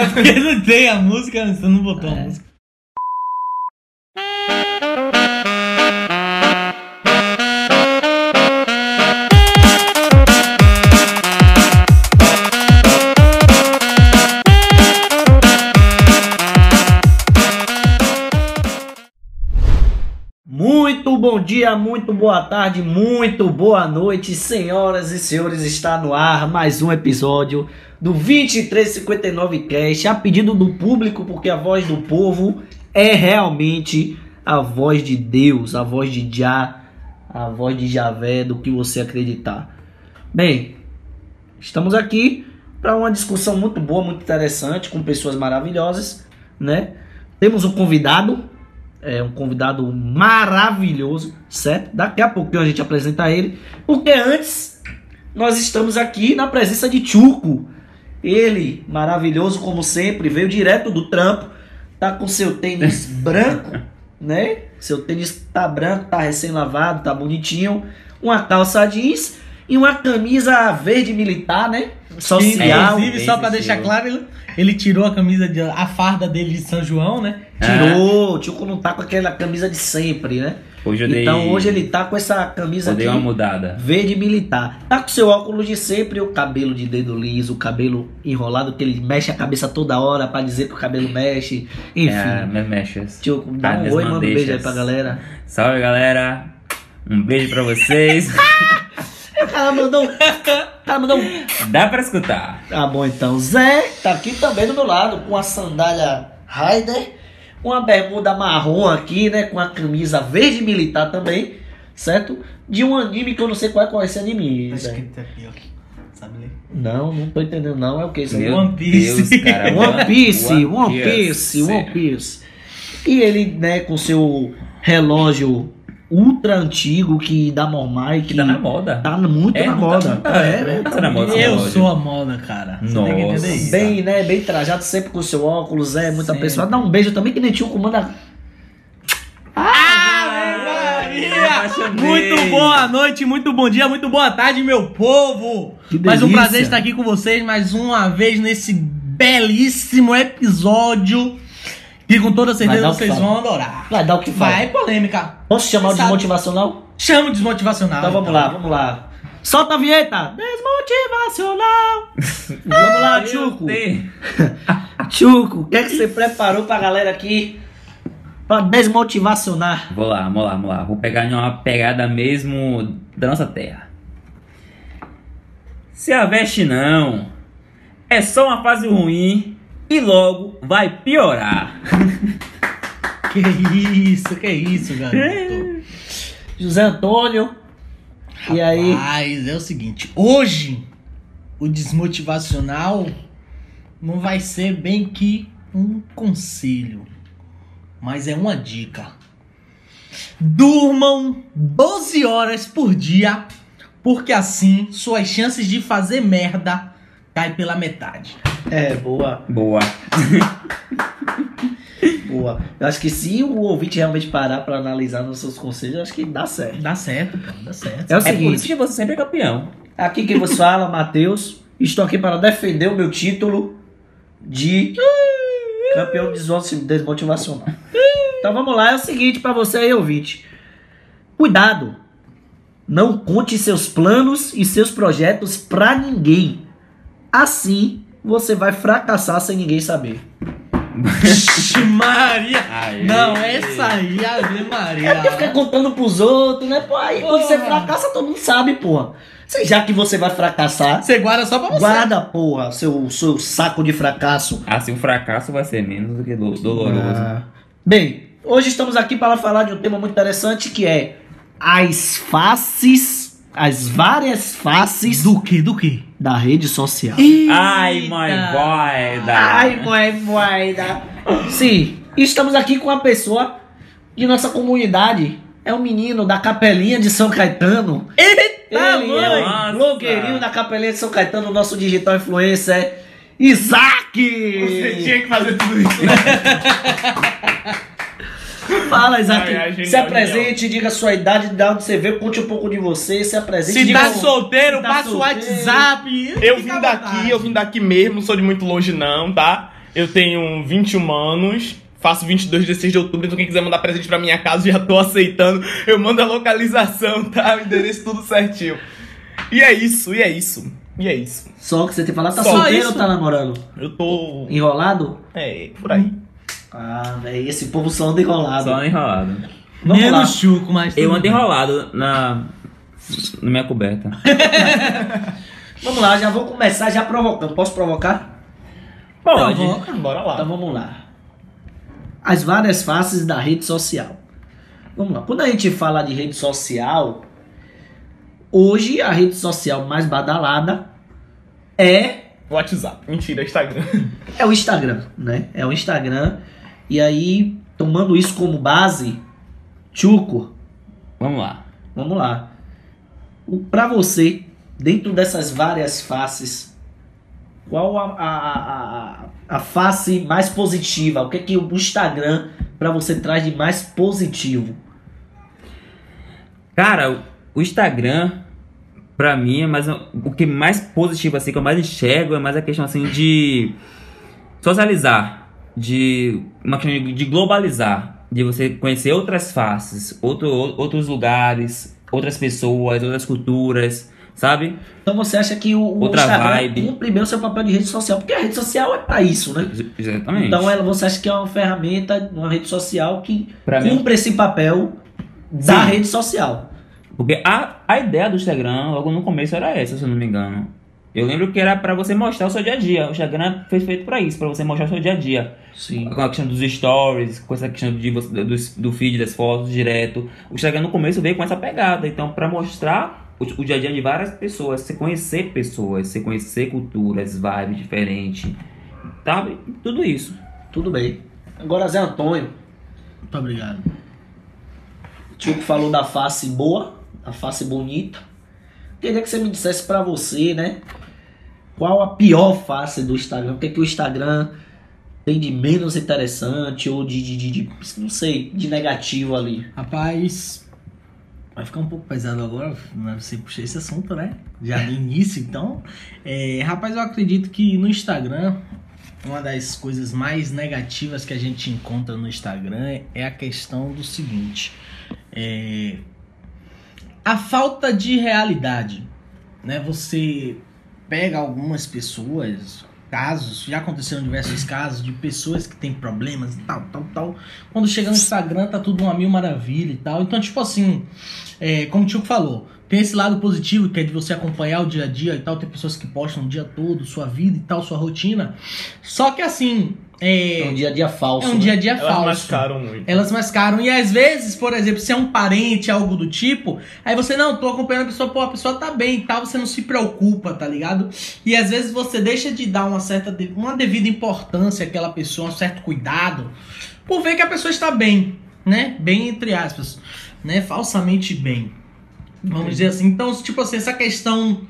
É porque não tem a música, você não botou a música. Bom dia, muito boa tarde, muito boa noite, senhoras e senhores. Está no ar mais um episódio do 2359 Cast, a pedido do público, porque a voz do povo é realmente a voz de Deus, a voz de Já, a voz de Javé, do que você acreditar. Bem, estamos aqui para uma discussão muito boa, muito interessante, com pessoas maravilhosas, né? Temos um convidado, é um convidado maravilhoso, certo? Daqui a pouquinho a gente apresenta ele, porque antes nós estamos aqui na presença de Chuco. Ele, maravilhoso como sempre, veio direto do trampo, tá com seu tênis branco, né? Seu tênis tá branco, tá recém-lavado, tá bonitinho, uma calça jeans e uma camisa verde militar, né? Social. Inclusive, só pra esse deixar claro, ele, tirou a camisa, de, a farda dele de São João, né? Tirou, o Chuco não tá com aquela camisa de sempre, né? Hoje eu dei, Então hoje ele tá com essa camisa aqui. uma mudada. Verde militar. Tá com seu óculos de sempre, o cabelo de dedo liso, o cabelo enrolado, que ele mexe a cabeça toda hora pra dizer que o cabelo mexe. Enfim. É, me mexas. Tio, dá um oi, manda um beijo aí pra galera. Salve, galera. Um beijo pra vocês. O cara mandou. um- O cara mandou. um- Dá pra escutar. Tá bom então. Zé tá aqui também do meu lado, com a sandália Raider, uma bermuda marrom aqui, né? Com a camisa verde militar também, certo? De um anime que eu não sei qual é, qual é esse anime. Acho Zé. que aqui, ó. Sabe ler? Não, não tô entendendo não. É o que isso aí? Meu One Piece. Deus, cara. One Piece, One Piece. Piece, One Piece. E ele, né, com seu relógio ultra antigo que dá mormai, que Que tá na moda. tá muito É, na não moda. tá- é, é, tá na moda Eu sou a moda, cara. Você tem que Nossa. entender isso. Bem, né, bem trajado, sempre com seu óculos, é muita Sempre. pessoa. Dá um beijo também que nem tio comanda. Maria! Muito boa noite, muito bom dia, muito boa tarde, meu povo! Mais um prazer estar aqui com vocês mais uma vez nesse belíssimo episódio. E com toda certeza vocês falar. vão adorar. Vai dar o que fala. Vai, polêmica. Posso chamar o desmotivacional? Chama o desmotivacional. Então vamos lá, vamos lá. Solta a vinheta! Desmotivacional! vamos lá, Meu Chuco! Deus. Chuco, o que é que você preparou pra galera aqui pra desmotivacionar? Vou lá, vamos lá, vamos lá. Vou pegar uma pegada mesmo da nossa terra. Se a veste não, é só uma fase ruim e logo vai piorar. Que isso, que isso, garoto. José Antônio. E aí? Mas é o seguinte, hoje o desmotivacional não vai ser bem que um conselho, mas é uma dica. Durmam 12 horas por dia, porque assim suas chances de fazer merda cai pela metade. É, boa, Boa. boa. Eu acho que se o ouvinte realmente parar pra analisar nos seus conselhos, eu acho que dá certo. Dá certo, dá certo. É o É por isso seguinte, que você sempre é campeão. aqui quem vos fala, Matheus. Estou aqui para defender o meu título de campeão desmo- desmotivacional. Então vamos lá, é o seguinte pra você aí, ouvinte. Cuidado. Não conte seus planos e seus projetos pra ninguém. Assim, você vai fracassar sem ninguém saber. Vixe, Maria! Aê. Não, essa aí, Ave Maria. É porque fica contando pros outros, né? Pô, aí quando você Porra. fracassa, todo mundo sabe, porra. Sei, Já que você vai fracassar, Você guarda só pra você. guarda, porra, seu, seu saco de fracasso. Assim o fracasso vai ser menos do que do- doloroso. Ah. Bem, hoje estamos aqui para falar de um tema muito interessante que é as faces, as várias faces Do que, do que? Da rede social. Ai, mãe, vai Ai, mãe, moeda. Sim, estamos aqui com uma pessoa de nossa comunidade. É um menino da capelinha de São Caetano. Eita, Ele é mãe! o Nossa. blogueirinho da capelinha de São Caetano, nosso digital influencer, Isaac! que fazer tudo isso, né? Fala, Isaac. Ai, se apresente, diga a sua idade, de onde você veio, conte um pouco de você, se apresente. Se diga tá o- solteiro, se tá passa o solteiro. WhatsApp. Eu vim daqui, vontade. eu vim daqui mesmo, não sou de muito longe não, tá? Eu tenho 21 anos, faço 22 de 6 de outubro, então quem quiser mandar presente pra minha casa, já tô aceitando. Eu mando a localização, tá? O endereço tudo certinho. E é isso, e é isso. E é isso. Só que você tem que falar, tá Só solteiro isso? ou tá namorando? Eu tô. Enrolado? É, por aí. Ah, velho, esse povo só anda enrolado. Só enrolado. Vamos lá. Menos chuco, mas. Eu ando enrolado na, na minha coberta. Vamos lá, já vou começar já provocando. Posso provocar? Pode. Provoca. Bora lá. Então vamos lá. As várias faces da rede social. Vamos lá. Quando a gente fala de rede social, hoje a rede social mais badalada é WhatsApp. Mentira, Instagram. é o Instagram, né? É o Instagram. E aí, tomando isso como base, Chuco, Vamos lá. vamos lá. Pra você, dentro dessas várias faces, qual a, a, a, a, face mais positiva? O que é que o Instagram pra você traz de mais positivo? Cara, o- Instagram, pra mim, é mais o que mais positivo, assim, que eu mais enxergo é mais a questão, assim, de socializar, de uma questão de, globalizar, de você conhecer outras faces, outro, outros lugares, outras pessoas, outras culturas, sabe? Então você acha que o, o Outra Instagram vibe. cumpre bem o seu papel de rede social? Porque a rede social é pra isso, né? Ex- Exatamente. Então ela, você acha que é uma ferramenta, uma rede social que Pra mim- cumpre esse papel da Sim. rede social? Porque a, a ideia do Instagram, logo no começo, era essa, se eu não me engano. Eu lembro que era pra você mostrar o seu dia a dia. O Instagram foi feito pra isso, pra você mostrar o seu dia a dia. Sim. Com a questão dos stories, com essa questão de você, do, do feed das fotos direto. O Instagram no começo veio com essa pegada. Então, pra mostrar o, o dia a dia de várias pessoas, você conhecer pessoas, você conhecer culturas, vibes diferentes, sabe? Tudo isso. Tudo bem. Agora, Zé Antônio, Muito obrigado. o tio que falou da face boa, da face bonita. Queria que você me dissesse pra você, né? Qual a pior face do Instagram? O que, é que o Instagram tem de menos interessante ou de, de, de, de- não sei, de negativo ali? Rapaz, vai ficar um pouco pesado agora, mas você puxou esse assunto, né? Já no início, então. É, rapaz, eu acredito que no Instagram, uma das coisas mais negativas que a gente encontra no Instagram é a questão do seguinte: é, a falta de realidade, né? Você pega algumas pessoas, casos, já aconteceram diversos casos de pessoas que têm problemas e tal, tal, tal. Quando chega no Instagram tá tudo uma mil maravilha e tal. Então, tipo assim, é, como o Tio falou, tem esse lado positivo que é de você acompanhar o dia a dia e tal. Tem pessoas que postam o dia todo, sua vida e tal, sua rotina. Só que assim, É é, um dia a dia falso. é um né? dia a dia Elas falso. mascaram muito. Elas mascaram. E às vezes, por exemplo, se é um parente, algo do tipo, aí você, não, tô acompanhando a pessoa, pô, a pessoa tá bem e tal, você não se preocupa, tá ligado? E às vezes você deixa de dar uma certa, de- uma devida importância àquela pessoa, um certo cuidado, por ver que a pessoa está bem, né? Bem entre aspas, né? Falsamente bem. Vamos dizer assim. Então, tipo assim, essa questão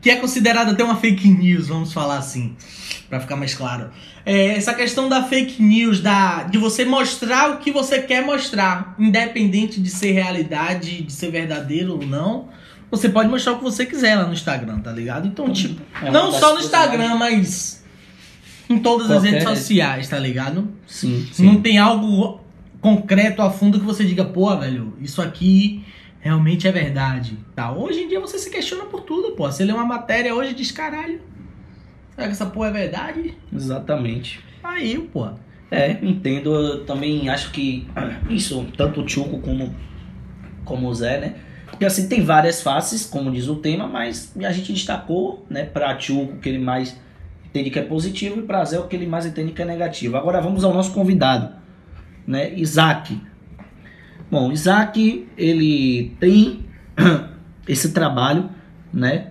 que é considerada até uma fake news, vamos falar assim, Pra ficar mais claro. É, essa questão da fake news, da, de você mostrar o que você quer mostrar, independente de ser realidade, de ser verdadeiro ou não. Você pode mostrar o que você quiser lá no Instagram, tá ligado? Então, tipo, É não só no Instagram, mas em todas as Qualquer redes rede. sociais, tá ligado? Sim, sim. Não tem algo concreto a fundo que você diga, pô, velho, isso aqui realmente é verdade. Tá? Hoje em dia você se questiona por tudo, pô. Você lê uma matéria hoje e diz, caralho, será que essa porra é verdade? Exatamente. Aí, pô. É, entendo. Eu também acho que isso, tanto o Chuco como, como o Zé, né? Porque assim, tem várias faces, como diz o tema, mas a gente destacou, né, pra Chuco que ele mais entende que é positivo e pra Zé o que ele mais entende que é negativo. Agora vamos ao nosso convidado, né, Isaac. Bom, Isaac, ele tem esse trabalho, né,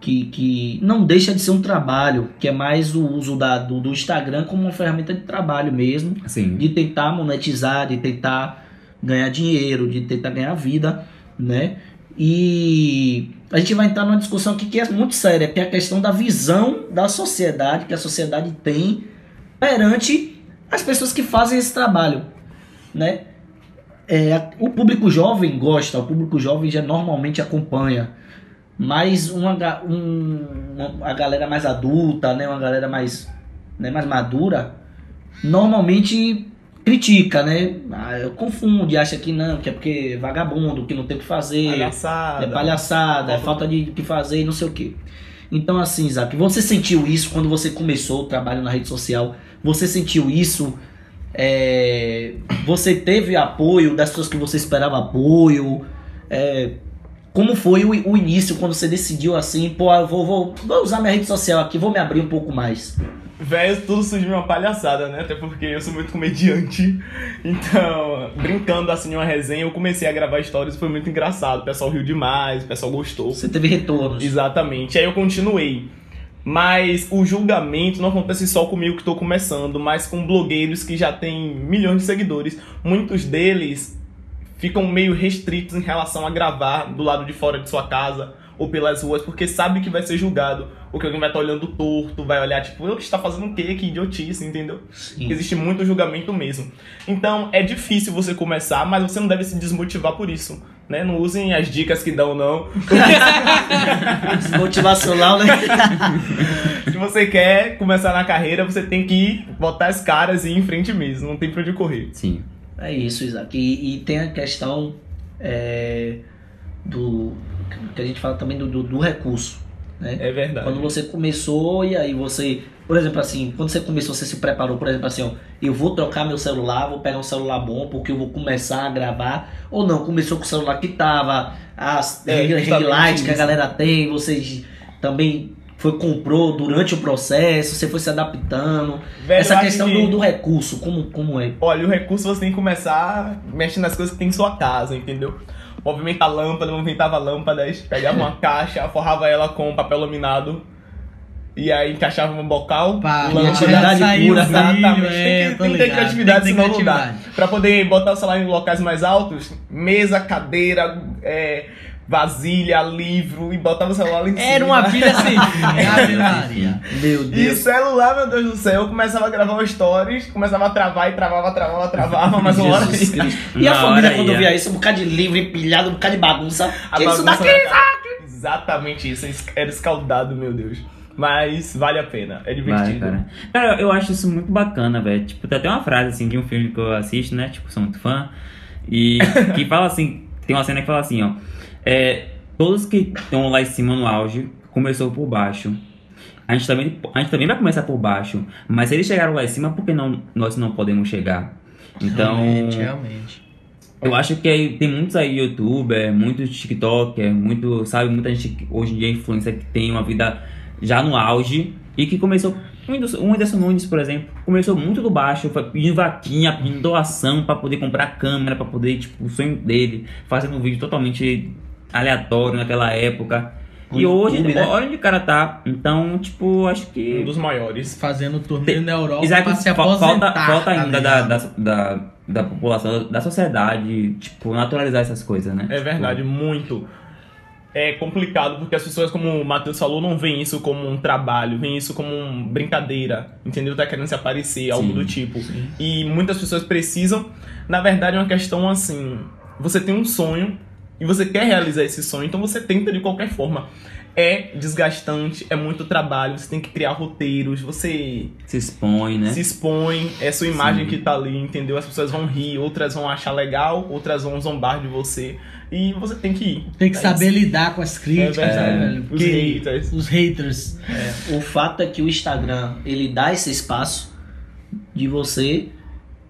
que, que não deixa de ser um trabalho, que é mais o uso da, do, do Instagram como uma ferramenta de trabalho mesmo, Assim. de tentar monetizar, de tentar ganhar dinheiro, de tentar ganhar vida, né? E a gente vai entrar numa discussão aqui que é muito séria, que é a questão da visão da sociedade, que a sociedade tem perante as pessoas que fazem esse trabalho, né? É, o público jovem gosta, o público jovem já normalmente acompanha, mas uma, um- uma- a galera mais adulta, né? Uma galera mais né, mais madura, normalmente critica, né? Ah, confunde, acha que não, que é porque é vagabundo, que não tem o que fazer, Palhaçada. é palhaçada, é falta de de que fazer e não sei o quê. Então, assim, Isaac, você sentiu isso quando você começou o trabalho na rede social? Você sentiu isso? É, você teve apoio das pessoas que você esperava apoio? É, como foi o, o início quando você decidiu assim, pô, eu vou, vou, vou usar minha rede social aqui, vou me abrir um pouco mais? Velho, tudo surgiu uma palhaçada, né? Até porque eu sou muito comediante. Então, brincando assim uma resenha, eu comecei a gravar stories e foi muito engraçado. O pessoal riu demais, o pessoal gostou. Você teve retornos? Exatamente. Aí eu continuei. Mas o julgamento não acontece só comigo que estou começando, mas com blogueiros que já têm milhões de seguidores. Muitos deles ficam meio restritos em relação a gravar do lado de fora de sua casa ou pelas ruas, porque sabe que vai ser julgado, ou que alguém vai estar olhando torto, vai olhar tipo, eu está fazendo o quê? Que idiotice, entendeu? Sim. Existe muito julgamento mesmo. Então é difícil você começar, mas você não deve se desmotivar por isso. Né? Não usem as dicas que dão, não. Motivacional, né? Se você quer começar na carreira, você tem que botar as caras e ir em frente mesmo. Não tem pra onde correr. Sim. É isso, Isaac. E, e tem a questão é, do. Que a gente fala também do, do, do recurso. Né? É verdade. Quando você começou e aí você. Por exemplo, assim, quando você começou, você se preparou, por exemplo, assim, ó, eu vou trocar meu celular, vou pegar um celular bom porque eu vou começar a gravar. Ou não, começou com o celular que tava, as É, ring, lights que a galera tem, você também foi comprou durante o processo, você foi se adaptando. Velho, Essa questão que- do, do recurso, como, como é? Olha, o recurso você tem que começar mexendo nas coisas que tem em sua casa, entendeu? Movimentar lâmpada, movimentava lâmpadas, pegava uma caixa, forrava ela com papel laminado e aí encaixava um bocal, Pá, criatividade pura, Exatamente, é, tem que, tô tem que ter criatividade, tem que ter senão não dá. Pra poder botar o celular em locais mais altos, mesa, cadeira, é, vasilha, livro, e botava o celular lá em cima. Era uma pilha Ave Maria. Meu E Deus. celular, meu Deus do céu, eu começava a gravar os stories, começava a travar e travava, travava, travava, mas uma hora Jesus ia. Cristo. E a família, hora quando ia. via isso, um bocado de livro empilhado, um bocado de bagunça. A Que isso daqui? Exatamente isso, era escaldado, meu Deus. Mas vale a pena, é Vai, divertido. cara. Cara, eu acho isso muito bacana, velho. Tipo, tem até uma frase assim de um filme que eu assisto, né? Tipo, sou muito fã. E que fala assim: tem uma cena que fala assim, ó. É, todos que estão lá em cima no auge começou por baixo. A gente, também, a gente também vai começar por baixo. Mas se eles chegaram lá em cima, por que não, nós não podemos chegar? Então. Realmente, realmente. Eu acho que tem muitos aí youtuber, muitos tiktoker, muito, sabe, muita gente que hoje em dia é influencer que tem uma vida já no auge e que começou, o Whindersson Nunes, por exemplo, começou muito do baixo, foi pedindo vaquinha, pedindo doação pra poder comprar câmera, pra poder, tipo, o sonho dele, fazendo um vídeo totalmente aleatório naquela época. E hoje, YouTube, né? olha onde o cara tá. Então, tipo, acho Um que dos maiores. Fazendo turnê na Europa Isaac, pra se aposentar. falta, falta tá ainda da, ligado? da, da, da população, da sociedade, tipo, naturalizar essas coisas, né? É Tipo, verdade, muito. É complicado porque as pessoas, como o Matheus falou, não veem isso como um trabalho, veem isso como uma brincadeira, entendeu? Tá querendo se aparecer, algo Sim, do tipo. E muitas pessoas precisam. Na verdade, é uma questão assim: você tem um sonho e você quer realizar esse sonho, então você tenta de qualquer forma. É desgastante, é muito trabalho, você tem que criar roteiros, você Se expõe, né? se expõe, é sua imagem Sim. que tá ali, entendeu? As pessoas vão rir, outras vão achar legal, outras vão zombar de você. E você tem que ir. Tem que É saber lidar com as críticas, É né? Os haters. Os haters. O fato é que o Instagram, ele dá esse espaço de você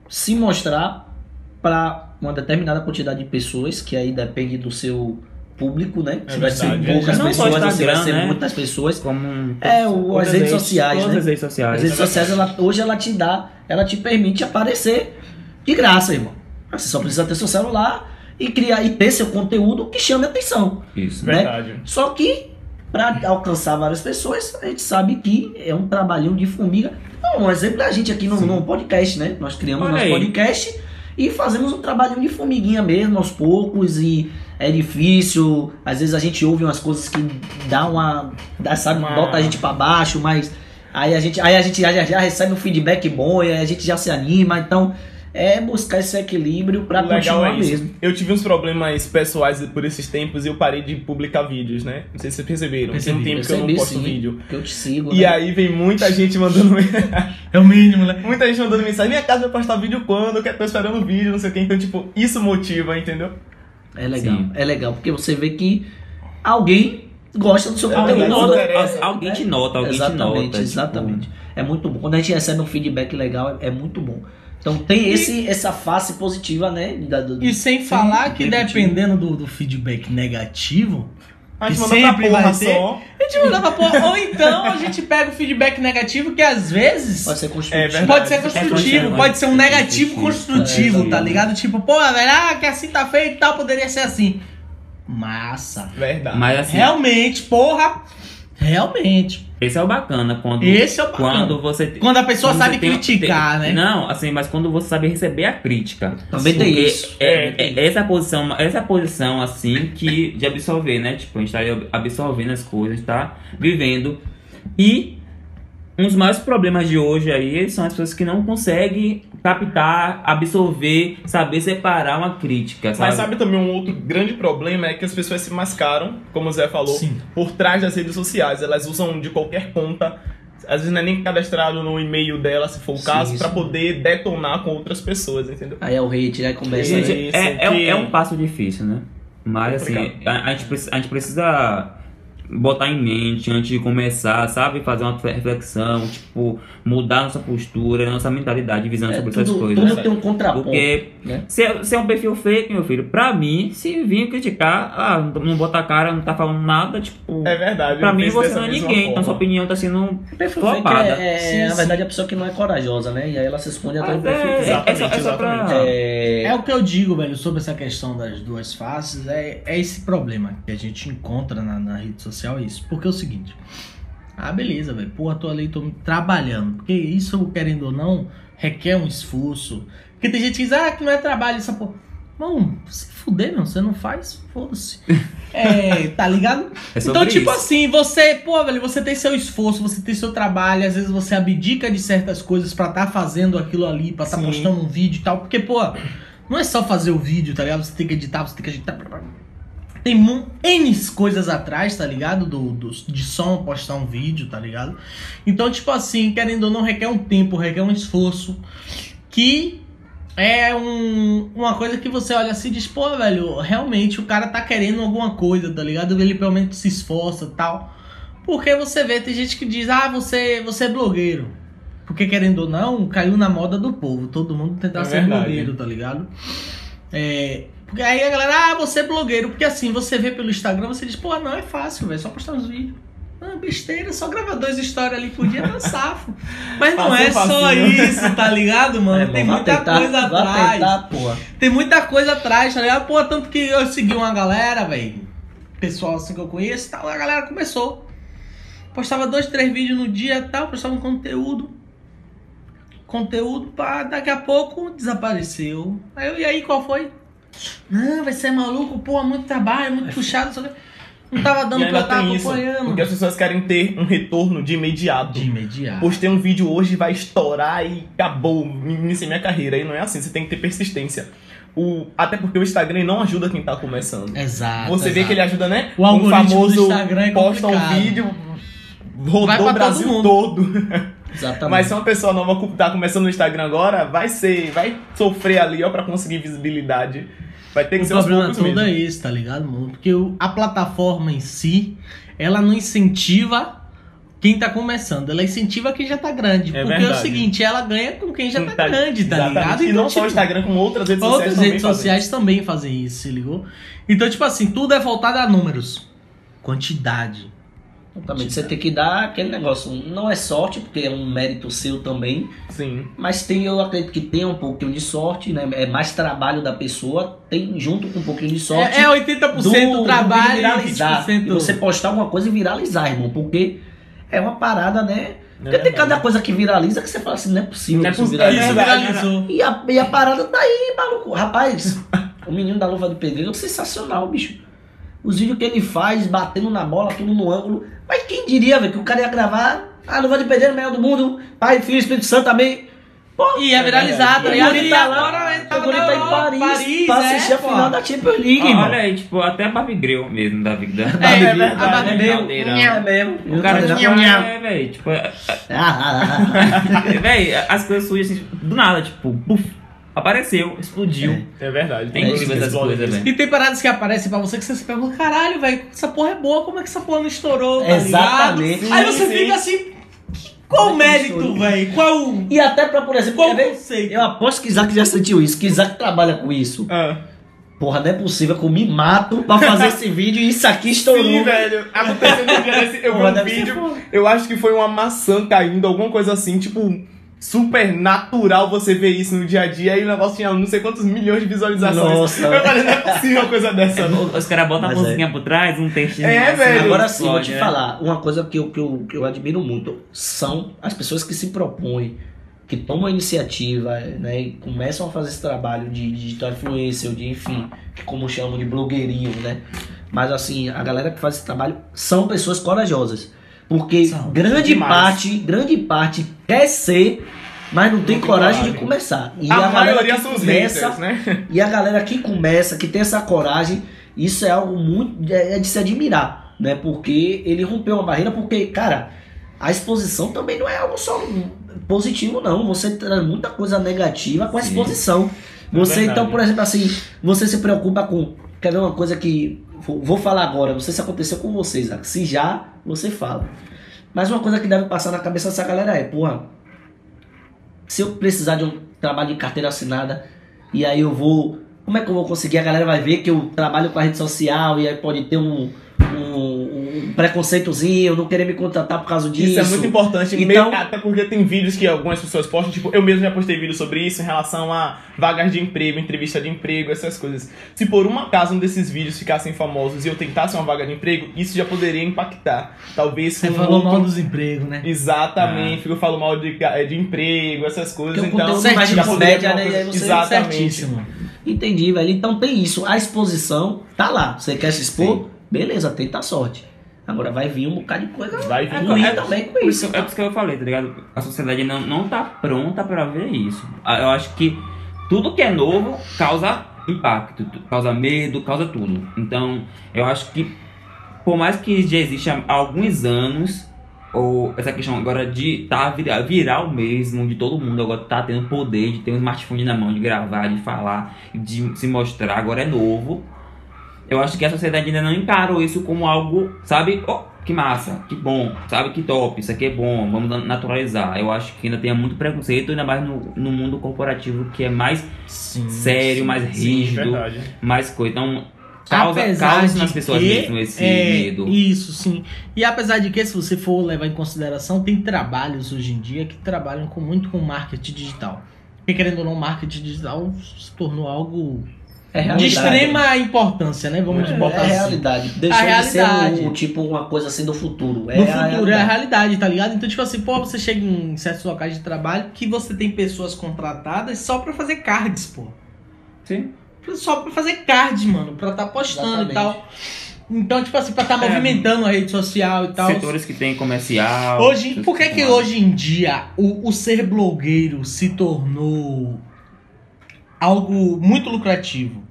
se mostrar para uma determinada quantidade de pessoas, que aí depende do seu público, né? É Se vai ser poucas pessoas, você vai ser né? muitas pessoas. Como É, o, as redes redes, sociais, né? as redes sociais. As redes sociais, ela, hoje ela te dá, ela te permite aparecer de graça, irmão. Você só precisa ter seu celular e criar e ter seu conteúdo que chame atenção. Isso. né? Verdade. Só que para alcançar várias pessoas, a gente sabe que é um trabalhinho de formiga. Não, um exemplo é a gente aqui no, no podcast, né? Nós criamos Olha nosso aí. podcast e fazemos um trabalhinho de formiguinha mesmo, aos poucos, e é difícil. Às vezes a gente ouve umas coisas que dá uma. Dá, sabe, Uma- bota a gente para baixo, mas aí a gente, aí a gente já, já recebe um feedback bom e aí a gente já se anima. Então, é buscar esse equilíbrio legal continuar é isso. mesmo. Eu tive uns problemas pessoais por esses tempos e eu parei de publicar vídeos, né? Não sei se vocês perceberam. Tem Percebi, um tempo que eu não Percebi, posto sim, vídeo. Porque eu te sigo. E né? aí vem muita gente mandando É o mínimo, né? muita gente mandando mensagem, minha casa vai postar vídeo quando? Eu tô esperando vídeo, não sei o que. Então, tipo, isso motiva, entendeu? É legal, Sim. é legal, porque você vê que alguém gosta do seu É conteúdo. né? alguém te nota, alguém te exatamente, nota. tipo, Exatamente, É muito bom. Quando a gente recebe um feedback legal, é muito bom. Então tem esse, essa face positiva, né? da- do- E sem falar que repetindo. dependendo do, do feedback negativo, A gente manda pra sempre porra vai ter. só. a gente manda pra porra. Ou então a gente pega o feedback negativo que às vezes Pode ser É construtivo. verdade. pode ser É construtivo, construtivo, pode ser um é negativo construtivo. construtivo, É, tá ligado? Tipo, pô, velho, ah, que assim tá feio e tal, poderia ser assim. Massa. Verdade. Mas assim, Realmente, porra. Realmente. Esse é o bacana quando Esse é o bacana. quando você Quando a pessoa quando sabe tem- criticar, tem- né? Não, assim, mas quando você sabe receber a crítica. Também tem Porque isso. É, É, é essa posição, essa posição assim que de absorver, né? Tipo, a gente tá absorvendo as coisas, tá vivendo. E um dos maiores problemas de hoje aí são as pessoas que não conseguem captar, absorver, saber separar uma crítica, sabe? Mas sabe também um outro grande problema é que as pessoas se mascaram, como o Zé falou, Sim. por trás das redes sociais. Elas usam de qualquer conta, às vezes não é nem cadastrado no e-mail dela, se for o caso, pra poder detonar com outras pessoas, entendeu? Aí é o hate, aí começa. Gente, né? Isso, é, é, um- que- é um passo difícil, né? Mas assim, a, a gente, a gente precisa botar em mente antes de começar, sabe? Fazer uma reflexão, tipo, mudar nossa postura, nossa mentalidade, visão É, sobre essas tudo, coisas. tudo tem um contraponto. Porque né? se, é- se é um perfil fake, meu filho, pra mim, se vir criticar, ah, não não bota a cara, não tá falando nada, tipo. É verdade. Pra mim você não é ninguém, então forma. sua opinião tá sendo Perfil fake flopada. é, é, Sim, na sim. verdade, a pessoa que não é corajosa, né? E aí ela se esconde atrás do perfil é, fake. é, só, é só pra. Exatamente, É, É o que eu digo, velho, sobre essa questão das duas faces, é, é esse problema que a gente encontra na, na rede social, é isso. Porque é o seguinte, ah, beleza, velho, porra, tô ali, tô trabalhando, porque isso, querendo ou não, requer um esforço. Porque tem gente que diz, ah, que não é trabalho, essa porra. Não, se fuder, meu, você não faz, foda-se. É, tá ligado? É então, tipo isso. assim, você, pô, velho, você tem seu esforço, você tem seu trabalho, às vezes você abdica de certas coisas pra tá fazendo aquilo ali, pra tá Sim. postando um vídeo e tal, porque, pô, não é só fazer o vídeo, tá ligado? Você tem que editar, você tem que editar. Tem N coisas atrás, tá ligado? Do, do- de som, postar um vídeo, tá ligado? Então, tipo assim, querendo ou não, requer um tempo, requer um esforço que é um, uma coisa que você olha assim e diz, pô, velho, realmente o cara tá querendo alguma coisa, tá ligado? Ele pelo menos se esforça e tal. Porque você vê, tem gente que diz, ah, você, você é blogueiro. Porque querendo ou não, caiu na moda do povo. Todo mundo tentar É ser verdade. blogueiro, tá ligado? É, porque aí a galera, ah, você é blogueiro. Porque assim, você vê pelo Instagram, você diz, pô, não, é fácil, velho, só postar uns vídeos. Ah, besteira, só gravar dois stories ali por dia, tá safo. Mas não é só facinho. isso, tá ligado, mano? É, Tem muita tentar- coisa atrás. tentar. Tem muita coisa atrás, tá ligado? Pô, tanto que eu segui uma galera, velho. Pessoal assim que eu conheço e tal. A galera começou. Postava dois, três vídeos no dia e tal. Postava um conteúdo. Conteúdo, pá, daqui a pouco desapareceu. Aí e aí, qual foi? Não, vai ser maluco, pô, muito trabalho, muito puxado. Só não tava dando pra eu ainda estar acompanhando. porque as pessoas querem ter um retorno de imediato. De imediato. Postei um vídeo hoje, vai estourar e acabou, iniciei minha carreira. E não é assim, você tem que ter persistência. O, até porque o Instagram não ajuda quem tá começando. Exato. Você vê exato. que ele ajuda, né? O algoritmo do famoso Instagram é posta um vídeo, Vai rodou pra o todo Brasil mundo. todo. Exatamente. Mas se uma pessoa nova tá começando no Instagram agora, vai ser, vai sofrer ali, ó, pra conseguir visibilidade. Vai ter que O ser problema todo mesmo. é esse, tá ligado, mano? Porque a plataforma em si, ela não incentiva quem tá começando, ela incentiva quem já tá grande. É porque é o verdade. seguinte, ela ganha com quem já tá, Tá- grande, tá exatamente. ligado? E não só o tipo, Instagram, como outras redes sociais Outras também redes fazem sociais também fazem isso, se ligou? Então, tipo assim, tudo é voltado a números. Quantidade. Exatamente. Você tem que dar aquele negócio. Não é sorte, porque é um mérito seu também. Sim. Mas tem, eu acredito que tem um pouquinho de sorte, né? É mais trabalho da pessoa. Tem junto com um pouquinho de sorte. É, é 80% do- trabalho do viralizar. e 20% E você postar alguma coisa e viralizar, irmão. Porque é uma parada, né? Porque tem verdade. cada coisa que viraliza que você fala assim, não é possível Não é possível. verdade, viralizou. E a, e a parada tá aí, maluco. Rapaz, o menino da luva do pedreiro é sensacional, bicho. Os vídeos que ele faz, batendo na bola, tudo no ângulo. Mas quem diria, velho, que o cara ia gravar a luva de pedreiro, melhor do mundo, Pai, Filho Espírito Santo também. Ia viralizar, tá O ligado? Guri E tá lá, agora ele Guri na tá em Europa, Paris, pra assistir é, a pô. final da Champions League, Ah, olha aí, tipo, até a Barbie Grill mesmo da vida. É, é verdade. É Barbie mesmo, Caldeirão. é mesmo. O cara, Tá tipo, ligado? é, velho, tipo, é- Ah, Véi, as coisas surgem assim, do nada, tipo, puf, apareceu, explodiu. É verdade. É incrível essas coisas, velho. E tem paradas que aparecem pra você que você se pergunta, caralho, velho, essa porra é boa, como é que essa porra não estourou? tá Exatamente. ligado? Aí você Sim, fica assim, qual é mérito, velho? Qual E até pra, por exemplo, Qual conceito? eu aposto que Isaac já sentiu isso, que Isaac trabalha com isso. Ah. Porra, não é possível que eu me mato pra fazer esse vídeo e isso aqui estourou. Sim, velho. Aconteceu no dia desse. Eu vi um vídeo. Eu acho que foi uma maçã caindo, alguma coisa assim, tipo. Super natural você ver isso no dia a dia e o negócio tinha não sei quantos milhões de visualizações. Nossa. Eu falei, não é possível uma coisa dessa. não. Os caras botam a Mas musiquinha por trás, um textinho. É, assim, velho. Agora sim, vou te né? falar. Uma coisa que eu, que, eu, que eu admiro muito são as pessoas que se propõem, que tomam a iniciativa, né? E começam a fazer esse trabalho de digital influencer, de enfim, que como chamam de blogueirinho, né? Mas assim, a galera que faz esse trabalho são pessoas corajosas. Porque São. grande Demais. parte, grande parte quer ser, mas não tem coragem de começar. E a, galera maioria que são os começa, haters, né? e a galera que começa, que tem essa coragem, isso é algo muito é é de se admirar, né? Porque ele rompeu uma barreira, porque, cara, a exposição também não é algo só positivo, não. Você traz muita coisa negativa com a Sim. exposição. Você, verdade. então, por exemplo, assim, você se preocupa com. Quer ver uma coisa que. Vou falar agora, não sei se aconteceu com vocês, se já, você fala. Mas uma coisa que deve passar na cabeça dessa galera é, porra, se eu precisar de um trabalho de carteira assinada, e aí eu vou. Como é que eu vou conseguir? A galera vai ver que eu trabalho com a rede social e aí pode ter um, um, um preconceitozinho, não querer me contratar por causa disso. Isso é muito importante, Então- meio- até porque tem vídeos que algumas pessoas postam, tipo, eu mesmo já postei vídeo sobre isso em relação a vagas de emprego, entrevista de emprego, essas coisas. Se por um acaso um desses vídeos ficassem famosos e eu tentasse uma vaga de emprego, isso já poderia impactar. Talvez Você falou outro- mal dos empregos, né? Exatamente, eu falo mal de, é, de emprego, essas coisas, então mais de já poderia uma né? E aí coisa- você- Exatamente. Certíssimo. Entendi, velho. Então tem isso. A exposição tá lá. Você quer se expor? Beleza, tenta a sorte. Agora vai vir um bocado de coisa Vai vir ruim é- também com isso. é por isso que eu falei, tá ligado? A sociedade não, não tá pronta pra ver isso. Ah, Eu acho que tudo que é novo causa impacto, causa medo, causa tudo. Então, eu acho que, por mais que já exista há alguns anos, ou essa questão agora de tá viral, viral mesmo, de todo mundo agora tá tendo poder de ter um smartphone na mão, de gravar, de falar, de se mostrar, agora é novo. Eu acho que a sociedade ainda não encarou isso como algo, sabe? Oh, que massa, que bom, sabe? Que top, isso aqui é bom, vamos na- naturalizar. Eu acho que ainda tem muito preconceito, ainda mais no, no mundo corporativo que é mais Sim. sério, mais Sim, rígido, verdade. mais coisa. Então, causa, Apesar causa nas pessoas que, mesmo esse é, medo. Isso, sim. E apesar de que, se você for levar em consideração, tem trabalhos hoje em dia que trabalham com, muito com marketing digital. Porque, querendo ou não, marketing digital se tornou algo É de realidade. extrema importância, né? Vamos É, botar é assim. realidade. Deixou A de ser realidade. um, tipo uma coisa assim do futuro. É no a futuro é a realidade. realidade, tá ligado? Então, tipo assim, pô, você chega em certos locais de trabalho que você tem pessoas contratadas só pra fazer cards, pô. Sim. Só pra fazer card, mano, pra tá postando Exatamente. e tal. Então, tipo assim, pra tá É. movimentando a rede social e tal. Setores que tem comercial. Hoje, por que que hoje em dia o, o ser blogueiro se tornou algo muito lucrativo?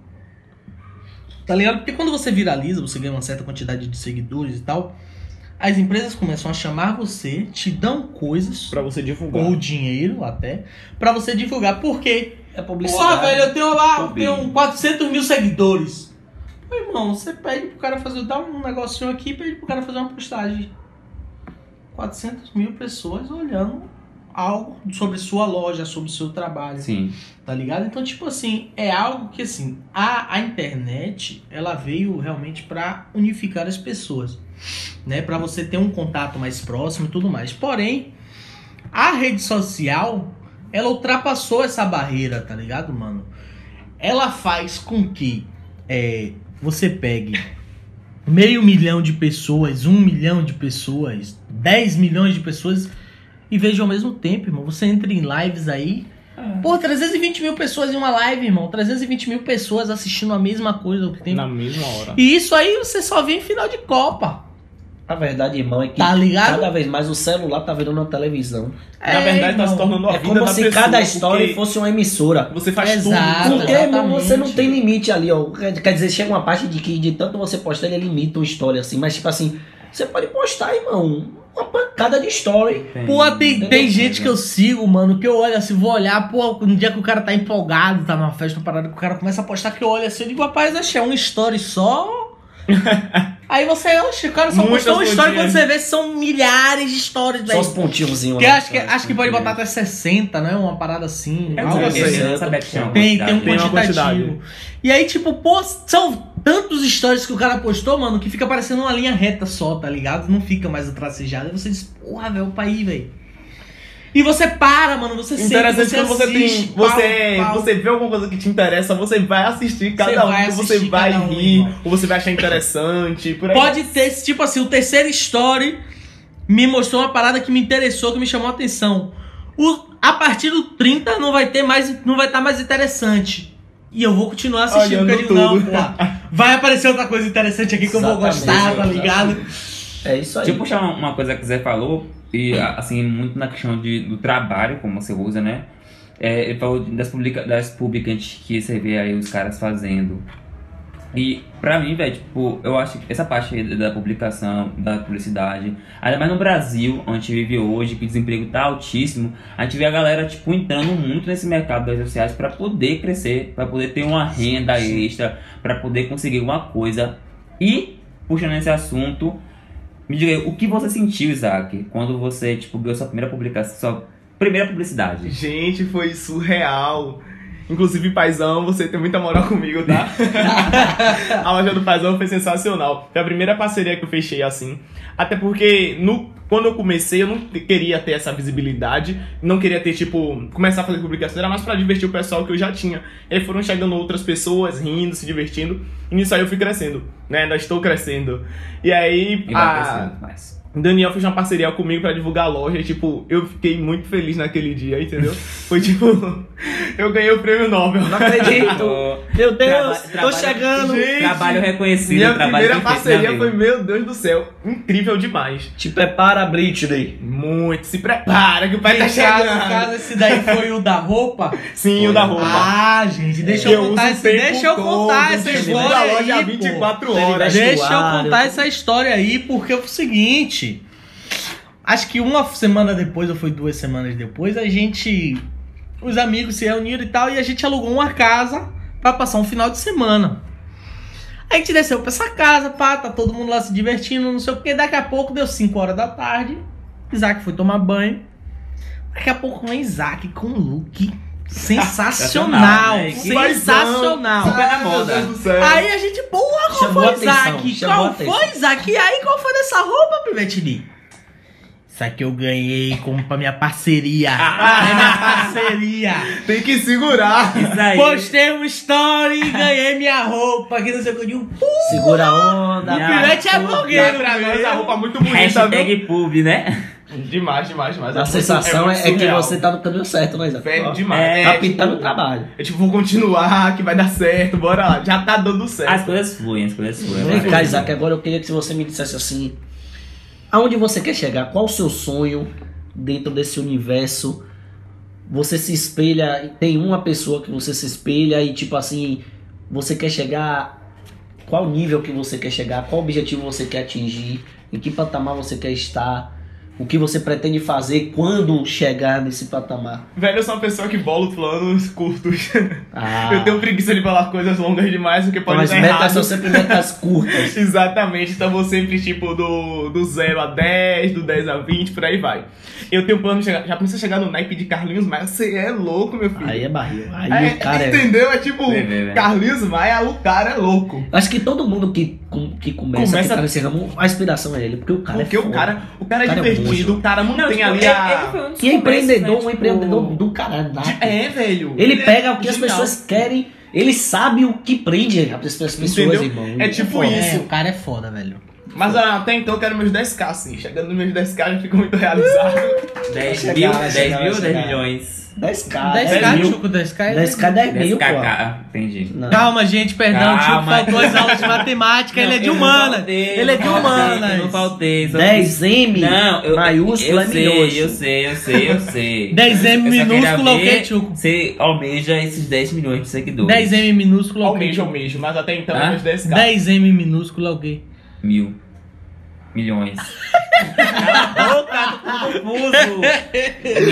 Tá ligado? Porque quando você viraliza, você ganha uma certa quantidade de seguidores e tal, as empresas começam a chamar você, te dão coisas, Pra você divulgar. ou dinheiro até, pra você divulgar. Por quê? É Porra, publicidade. velho, eu tenho lá, eu tenho 400 mil seguidores. Meu irmão, você pede pro cara fazer, dá um negocinho aqui e pede pro cara fazer uma postagem. 400 mil pessoas olhando algo sobre sua loja, sobre seu trabalho, Sim. tá ligado? Então, tipo assim, é algo que, assim, a, a internet, ela veio realmente pra unificar as pessoas, né? Pra você ter um contato mais próximo e tudo mais. Porém, a rede social, ela ultrapassou essa barreira, tá ligado, mano? Ela faz com que é, você pegue meio milhão de pessoas, um milhão de pessoas, 10 milhões de pessoas e veja ao mesmo tempo, irmão. Você entra em lives aí. Pô, 320 mil pessoas em uma live, irmão. 320 mil pessoas assistindo a mesma coisa o que tem. Na mesma hora. E isso aí você só vê em final de Copa. A verdade, irmão, é que Tá ligado? cada vez mais o celular tá virando uma televisão. Na verdade, tá se irmão. tornando a É vida como se pessoa, cada história porque fosse uma emissora. Você faz Exato. tudo. Porque, irmão, você não tem limite ali, ó. Quer quer dizer, chega uma parte de que de tanto você postar, ele limita uma história assim. Mas, tipo assim, você pode postar, irmão, uma pancada de story. Pô, tem, tem gente que eu sigo, mano, que eu olho assim, vou olhar, pô, no dia que o cara tá empolgado, tá numa festa, uma parada, que o cara começa a postar, que eu olho assim, eu digo, rapaz, achei um story só. Aí você, oxe, o cara só Muitas postou uma história, quando você vê, são milhares de stories, Só os pontinhozinhos. Que lá acho que, atrás. acho que pode botar até 60, né? Uma parada assim. Eu algo assim. Tem, tem um quantitativo. quantidade. E aí, tipo, pô, são tantos stories que o cara postou, mano, que fica parecendo uma linha reta só, tá ligado? Não fica mais o tracejado. Aí você diz, porra, velho, opa aí, velho. E você para, mano, você sente, Interessante você quando você assiste, tem. Você, pau, pau. você vê alguma coisa que te interessa, você vai assistir cada Você um, vai que você assistir vai um, rir, ou você vai achar interessante, por aí. Pode ter, tipo assim, o terceiro story me mostrou uma parada que me interessou, que me chamou a atenção. O, a partir do 30 não vai ter mais, não vai estar mais interessante. E eu vou continuar assistindo, porque eu digo, não, pô, vai aparecer outra coisa interessante aqui que eu vou gostar, tá exatamente. ligado? É isso aí. Deixa eu puxar uma, coisa que você falou, e assim, muito na questão de, do trabalho, como você usa, né? É, ele falou das, publica, das publicantes que você vê aí os caras fazendo. E pra mim, velho, tipo, eu acho que essa parte aí da publicação, da publicidade, ainda mais no Brasil, onde a gente vive hoje, que o desemprego tá altíssimo, a gente vê a galera, tipo, entrando muito nesse mercado das redes sociais pra poder crescer, pra poder ter uma renda extra, pra poder conseguir alguma coisa. E, puxando esse assunto, me diga aí, o que você sentiu, Isaac, quando você, tipo, ganhou sua primeira publicação, sua primeira publicidade? Gente, foi surreal. Inclusive, Paizão, você tem muita moral comigo, tá? a loja do Paizão foi sensacional. Foi a primeira parceria que eu fechei assim. Até porque no, quando eu comecei, eu não queria ter essa visibilidade. Não queria ter, tipo, começar a fazer publicação. Era mais pra divertir o pessoal que eu já tinha. E aí foram chegando outras pessoas, rindo, se divertindo. E nisso aí eu fui crescendo, né? Ainda estou crescendo. E aí. E vai a- crescendo mais. Daniel fez uma parceria comigo pra divulgar a loja e, tipo, eu fiquei muito feliz naquele dia, entendeu? Foi tipo, eu ganhei o prêmio Nobel. Não acredito. Meu Deus, Traba- tô chegando. Gente, Trabalho reconhecido, Minha trabalho primeira feito, parceria né, foi, meu Deus do céu, incrível demais. Te prepara, Britney. Muito, se prepara que o pai tá chegando. no caso, esse daí foi o da roupa. Sim, o da roupa. Ah, gente, deixa eu, uso contar, esse, deixa eu contar essa história da aí, loja pô. 24 Ele horas. Deixa eu contar essa história aí, porque é o seguinte. Acho que uma semana depois, ou foi duas semanas depois, a gente. Os amigos se reuniram e tal, e a gente alugou uma casa pra passar um final de semana. A gente desceu pra essa casa, pá, tá todo mundo lá se divertindo, não sei o que. Daqui a pouco deu 5 horas da tarde. Isaac foi tomar banho. Daqui a pouco vem Isaac com um look sensacional. né? Sensacional. Super na moda. Aí a gente, porra, qual Chamou foi, atenção, Isaac? chamou Qual atenção. foi, Isaac? E aí, qual foi dessa roupa, Pivetini? Isso aqui eu ganhei como pra minha parceria. Ah. é minha parceria. Tem que segurar. Isso aí. Postei um story e ganhei minha roupa. Que não sei o que eu digo. Segura a onda. O Pivete é blogueiro, pra nós a roupa é muito bonita, Hashtag viu? pub, né? Demais, demais, demais. A muito- sensação muito é, é que você tá no caminho certo, né, Isaac? É demais. É, Tá tipo, pintando o trabalho. É tipo, vou continuar, que vai dar certo, bora lá. Já tá dando certo. As coisas fluem, as coisas fluem. Vem cá, Isaac, agora eu queria que você me dissesse assim: aonde você quer chegar? Qual o seu sonho dentro desse universo? Você se espelha, tem uma pessoa que você se espelha e tipo assim, você quer chegar. Qual nível que você quer chegar? Qual objetivo você quer atingir? Em que patamar você quer estar? O que você pretende fazer quando chegar nesse patamar? Velho, eu sou uma pessoa que bola planos curtos. Ah, Eu tenho preguiça de falar coisas longas demais, porque pode mas dar metas errado. são sempre metas curtas. Exatamente, então vou sempre tipo do, do 0 a 10, do 10 a 20, por aí vai. Eu tenho plano de chegar, já a chegar no naipe de Carlinhos Maia, você é louco, meu filho. Aí é barril. Aí É, o cara é. entendeu? É tipo, Vê, vê, vê. Carlinhos Maia, o cara é louco. Acho que todo mundo que, que começa, Começa- que tá nesse ramo, a inspiração é ele, porque o cara Porque é o foda. cara, o cara é O cara é divertido, monstro. o cara mantém tipo, ali ele- a. ele foi um dos E é empreendedor, começos, um né, empreendedor tipo, do caralho. É, velho. Ele pega o que as genial. pessoas querem, ele sabe o que prende as pessoas, Entendeu? irmão. É tipo foda. isso. É, o cara é foda, velho. Mas ah, até então eu quero meus 10k, assim. Chegando nos meus 10k eu já fico muito realizado. 10 Vai mil, chegar, vai 10 chegar, mil, vai 10 chegar. milhões. 10k. 10k, 10 mil. Chuco, 10k é 10k é 10 mil, pô. 10kk, entendi. Não. Calma, gente, perdão, o Chuco Calma. faltou as aulas de matemática, ele é de Não, eu não humanas. faltei, Ele é eu de não. Eu não faltei. só 10M Não, eu, maiúsculo eu é sei, milhões. eu sei, eu sei, eu sei. 10M Eu só queria minúsculo é o quê, Chuco? Você almeja esses 10 milhões de seguidores. 10M minúsculo é o quê? Almejo, almejo, mas até então é 10k. 10M minúsculo é o quê? Mil. Milhões. Confuso.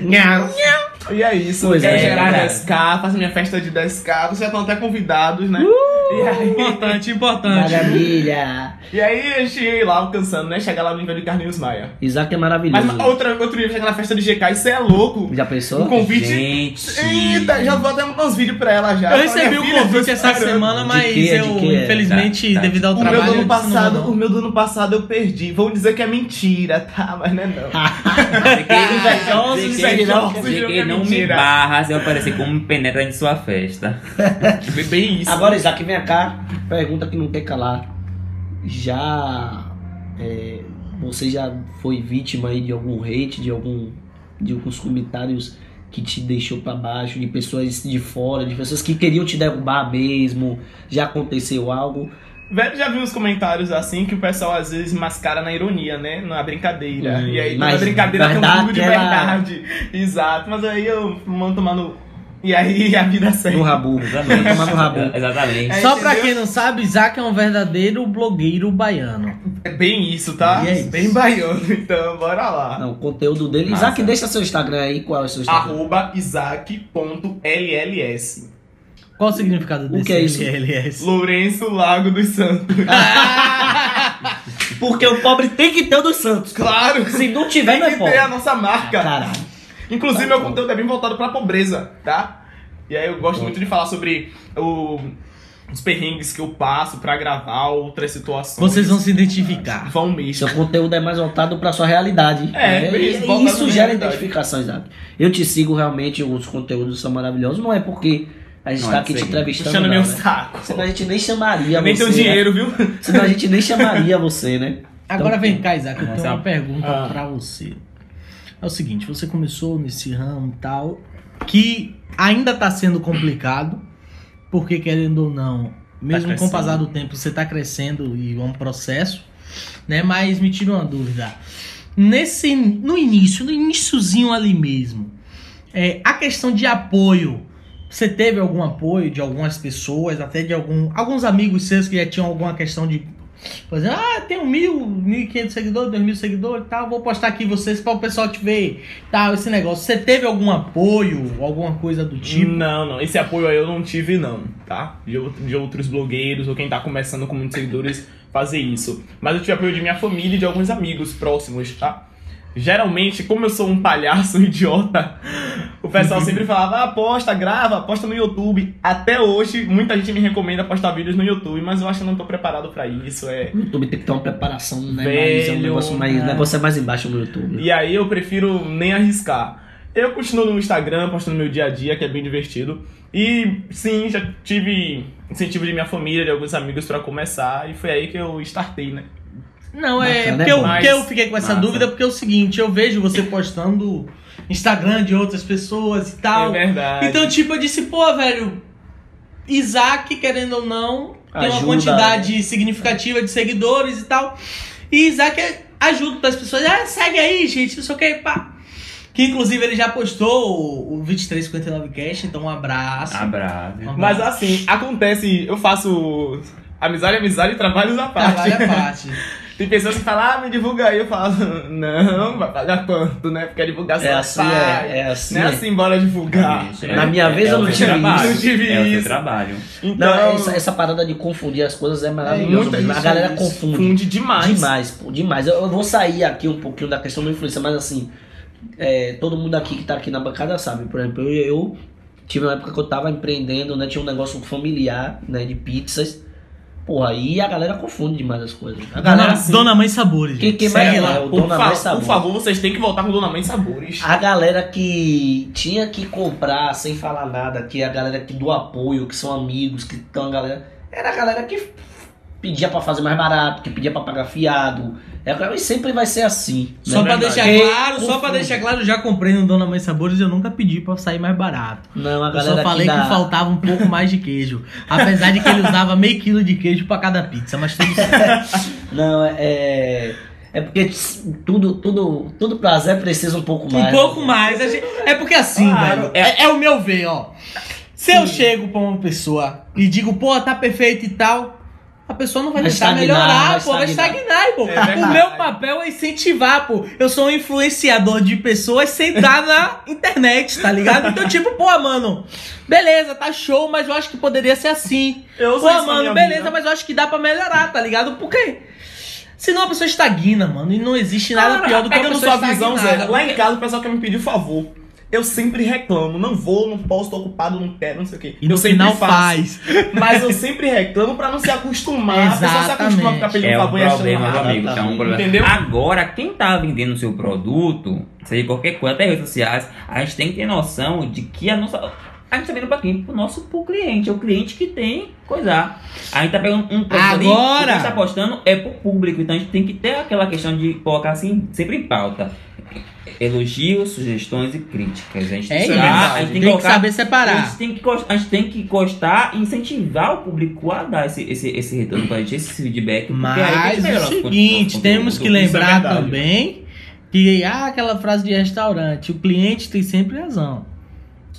Meow. Meow. E é isso, Pois é, no cara. 10k, faço minha festa de 10k, vocês já estão até convidados, né? E aí, Importante, importante. Maravilha. e aí eu cheguei lá alcançando, né? Chegar lá no nível de Carlinhos Maia. Isaac é Mas maravilhoso. outra, outro nível, chegar na festa de GK, isso é louco. Já O pensou? convite. Gente. Eita, já vou até mandar uns vídeos pra ela já. Eu recebi o convite essa semana, mas quê? De eu, infelizmente, Tá, tá. devido ao O meu trabalho. do ano não passado, vou, não. o meu do ano passado eu perdi. Vão dizer que é mentira, tá? Mas não é não. Que é não me barra se eu aparecer como me penetra em sua festa. Bem isso. Agora, Isaac, vem cá. Pergunta que não quer calar. Já. é, você já foi vítima aí de algum hate, de algum. de alguns comentários que te deixou pra baixo, de pessoas de fora, de pessoas que queriam te derrubar mesmo? Já aconteceu algo? Velho, já vi uns comentários assim que o pessoal às vezes mascara na ironia, né? Na brincadeira. Hum, e aí mas brincadeira tem um fundo de ela- verdade. Exato. Mas aí eu mando tomar no. E aí a vida segue. No rabu. Tomar no rabu. Exatamente. É, Só pra quem não sabe, Isaac é um verdadeiro blogueiro baiano. É bem isso, tá? E é isso. Bem baiano, então bora lá. Não, o conteúdo dele. Massa. Isaac, deixa seu Instagram aí. Qual é o seu Instagram? Arroba isaac.lls. Qual o significado desse que é isso? LLS? Lourenço Lago dos Santos. Porque o pobre tem que ter o dos Santos. claro! Se não tiver, Tem não é que pobre. ter a nossa marca. Caralho. Inclusive, meu conteúdo é bem voltado pra pobreza, tá? E aí eu gosto muito de falar sobre o- os perrengues que eu passo pra gravar outras situações. Vocês vão se identificar. Vão mesmo. Seu conteúdo é mais voltado pra sua realidade. É, né? isso, e voltado isso gera identificação, Isaac. Eu te sigo realmente, os conteúdos são maravilhosos. Não é porque a gente Não, tá é aqui te entrevistando. Puxando não, meu né? saco. Senão a gente nem chamaria Eu nem você. tenho dinheiro, viu? Né? Senão a gente nem chamaria você, né? Agora vem cá, Isaac, eu Essa tenho uma pergunta Ah. pra você. É o seguinte, você começou nesse ramo e tal, que ainda tá sendo complicado, porque querendo ou não, mesmo com o passar do tempo, você tá crescendo e é um processo, né? Mas me tira uma dúvida. Nesse, no início, no iniciozinho ali mesmo, é, a questão de apoio, você teve algum apoio de algumas pessoas, até de algum, alguns amigos seus que já tinham alguma questão de por exemplo, ah, um mil, mil e quinhentos seguidores, dois mil seguidores tal, vou postar aqui vocês para o pessoal te ver, tal, esse negócio. Você teve algum apoio, alguma coisa do tipo? Não, não. Esse apoio aí eu não tive, não, tá? De, de outros blogueiros ou quem tá começando com muitos seguidores fazer isso. Mas eu tive apoio de minha família e de alguns amigos próximos, tá? Geralmente, como eu sou um palhaço idiota, o pessoal sempre falava, ah, posta, grava, posta no YouTube. Até hoje, muita gente me recomenda postar vídeos no YouTube, mas eu acho que eu não tô preparado pra isso. É... O YouTube tem que ter uma preparação, né? Velho, Mas é um negócio mais. O negócio é mais embaixo no YouTube. E aí eu prefiro nem arriscar. Eu continuo no Instagram, postando meu dia a dia, que é bem divertido. E sim, já tive incentivo de minha família, de alguns amigos pra começar, e foi aí que eu startei, né? Não, é Bacana, porque, é eu, bom. porque eu fiquei com essa Massa. dúvida, porque é o seguinte, eu vejo você postando Instagram de outras pessoas e tal. É verdade. Então, tipo, eu disse, pô, velho, Isaac, querendo ou não, tem uma Ajuda. quantidade significativa de seguidores e tal. E Isaac é- ajuda as pessoas. Ah, segue aí, gente, não sei o que, pá. Que inclusive ele já postou o, o 2359 Cast, então um abraço. Abraço. Um Mas abraço. assim, acontece, eu faço amizade, amizade e trabalhos à parte. Trabalho à parte. Tem pessoas que falam, ah, me divulga aí. Eu falo, não, vai pagar quanto, né? Porque a divulgação É é assim, é, é assim. Não é assim, bora divulgar. É, Na minha vez eu não tive trabalho, isso. Não tive É isso. trabalho. Então, Não, essa, essa parada de confundir as coisas é maravilhosa. a galera isso. confunde. Funde demais. Demais, pô, demais. Eu, eu vou sair aqui um pouquinho da questão da influência, mas assim, é, todo mundo aqui que tá aqui na bancada sabe. Por exemplo, eu, eu tive uma época que eu tava empreendendo, né? Tinha um negócio familiar, né? De pizzas. Porra, aí a galera confunde demais as coisas. A galera, Dona, assim, Dona Mãe Sabores. Quem- quem Segue vai lá. lá? o Por, Dona fa- Mãe Sabor. por favor, vocês têm que voltar com Dona Mãe Sabores. a galera que tinha que comprar sem falar nada, que é a galera que do apoio, que são amigos, que estão a galera. Era a galera que pedia pra fazer mais barato, que pedia pra pagar fiado, É, sempre vai ser assim. Só né? pra verdade. deixar claro, só pra confunde. deixar claro, eu já comprei no Dona Mãe Sabores e eu nunca pedi pra sair mais barato. Não, a Eu galera só falei aqui que faltava um pouco mais de queijo. Apesar de que ele usava meio quilo de queijo pra cada pizza, mas tudo certo. Não, é. É porque tudo, tudo, tudo prazer precisa um pouco mais. Um pouco mais. gente- É porque assim, Claro, velho. É, é o meu ver, ó. Se eu chego pra uma pessoa e digo, pô, tá perfeito e tal, a pessoa não vai, Vai tentar estagnar, melhorar, vai pô, vai estagnar. pô. É o meu papel é incentivar, pô. Eu sou um influenciador de pessoas sem estar na internet, tá ligado? Então, tipo, pô, mano, beleza, tá show, mas eu acho que poderia ser assim. Eu Pô, mano, beleza, vida. mas eu acho que dá pra melhorar, tá ligado? Por quê? Senão a pessoa estagna, mano, e não existe nada Cara, pior do que a pessoa sua visão, Zé, estagnada. lá em casa o pessoal quer me pedir favor. Eu sempre reclamo, não vou, não posso, tô ocupado, não quero, não sei o quê. E eu sempre faço. faz. Mas eu sempre reclamo pra não se acostumar. A pessoa se acostuma a ficar Exatamente. pedindo É o favor e achando amigo. É um problema. Entendeu? Agora, quem tá vendendo o seu produto, seja qualquer coisa, até redes sociais, a gente tem que ter noção de que a nossa. A gente tá vendo pra quem? Pro nosso pro cliente. É o cliente que tem coisar. A gente tá pegando um produto ali, Agora! o que a gente tá postando é pro público. Então a gente tem que ter aquela questão de colocar assim, sempre em pauta. Elogios, sugestões e críticas. A gente É tem isso. que- a gente Tem que colocar- saber a separar. gente tem que, a gente tem que gostar e incentivar o público a dar esse, esse, esse retorno pra gente, esse feedback. que a Mas melhora o seguinte, nosso temos que é lembrar verdade. também que ah, aquela frase de restaurante, o cliente tem sempre razão.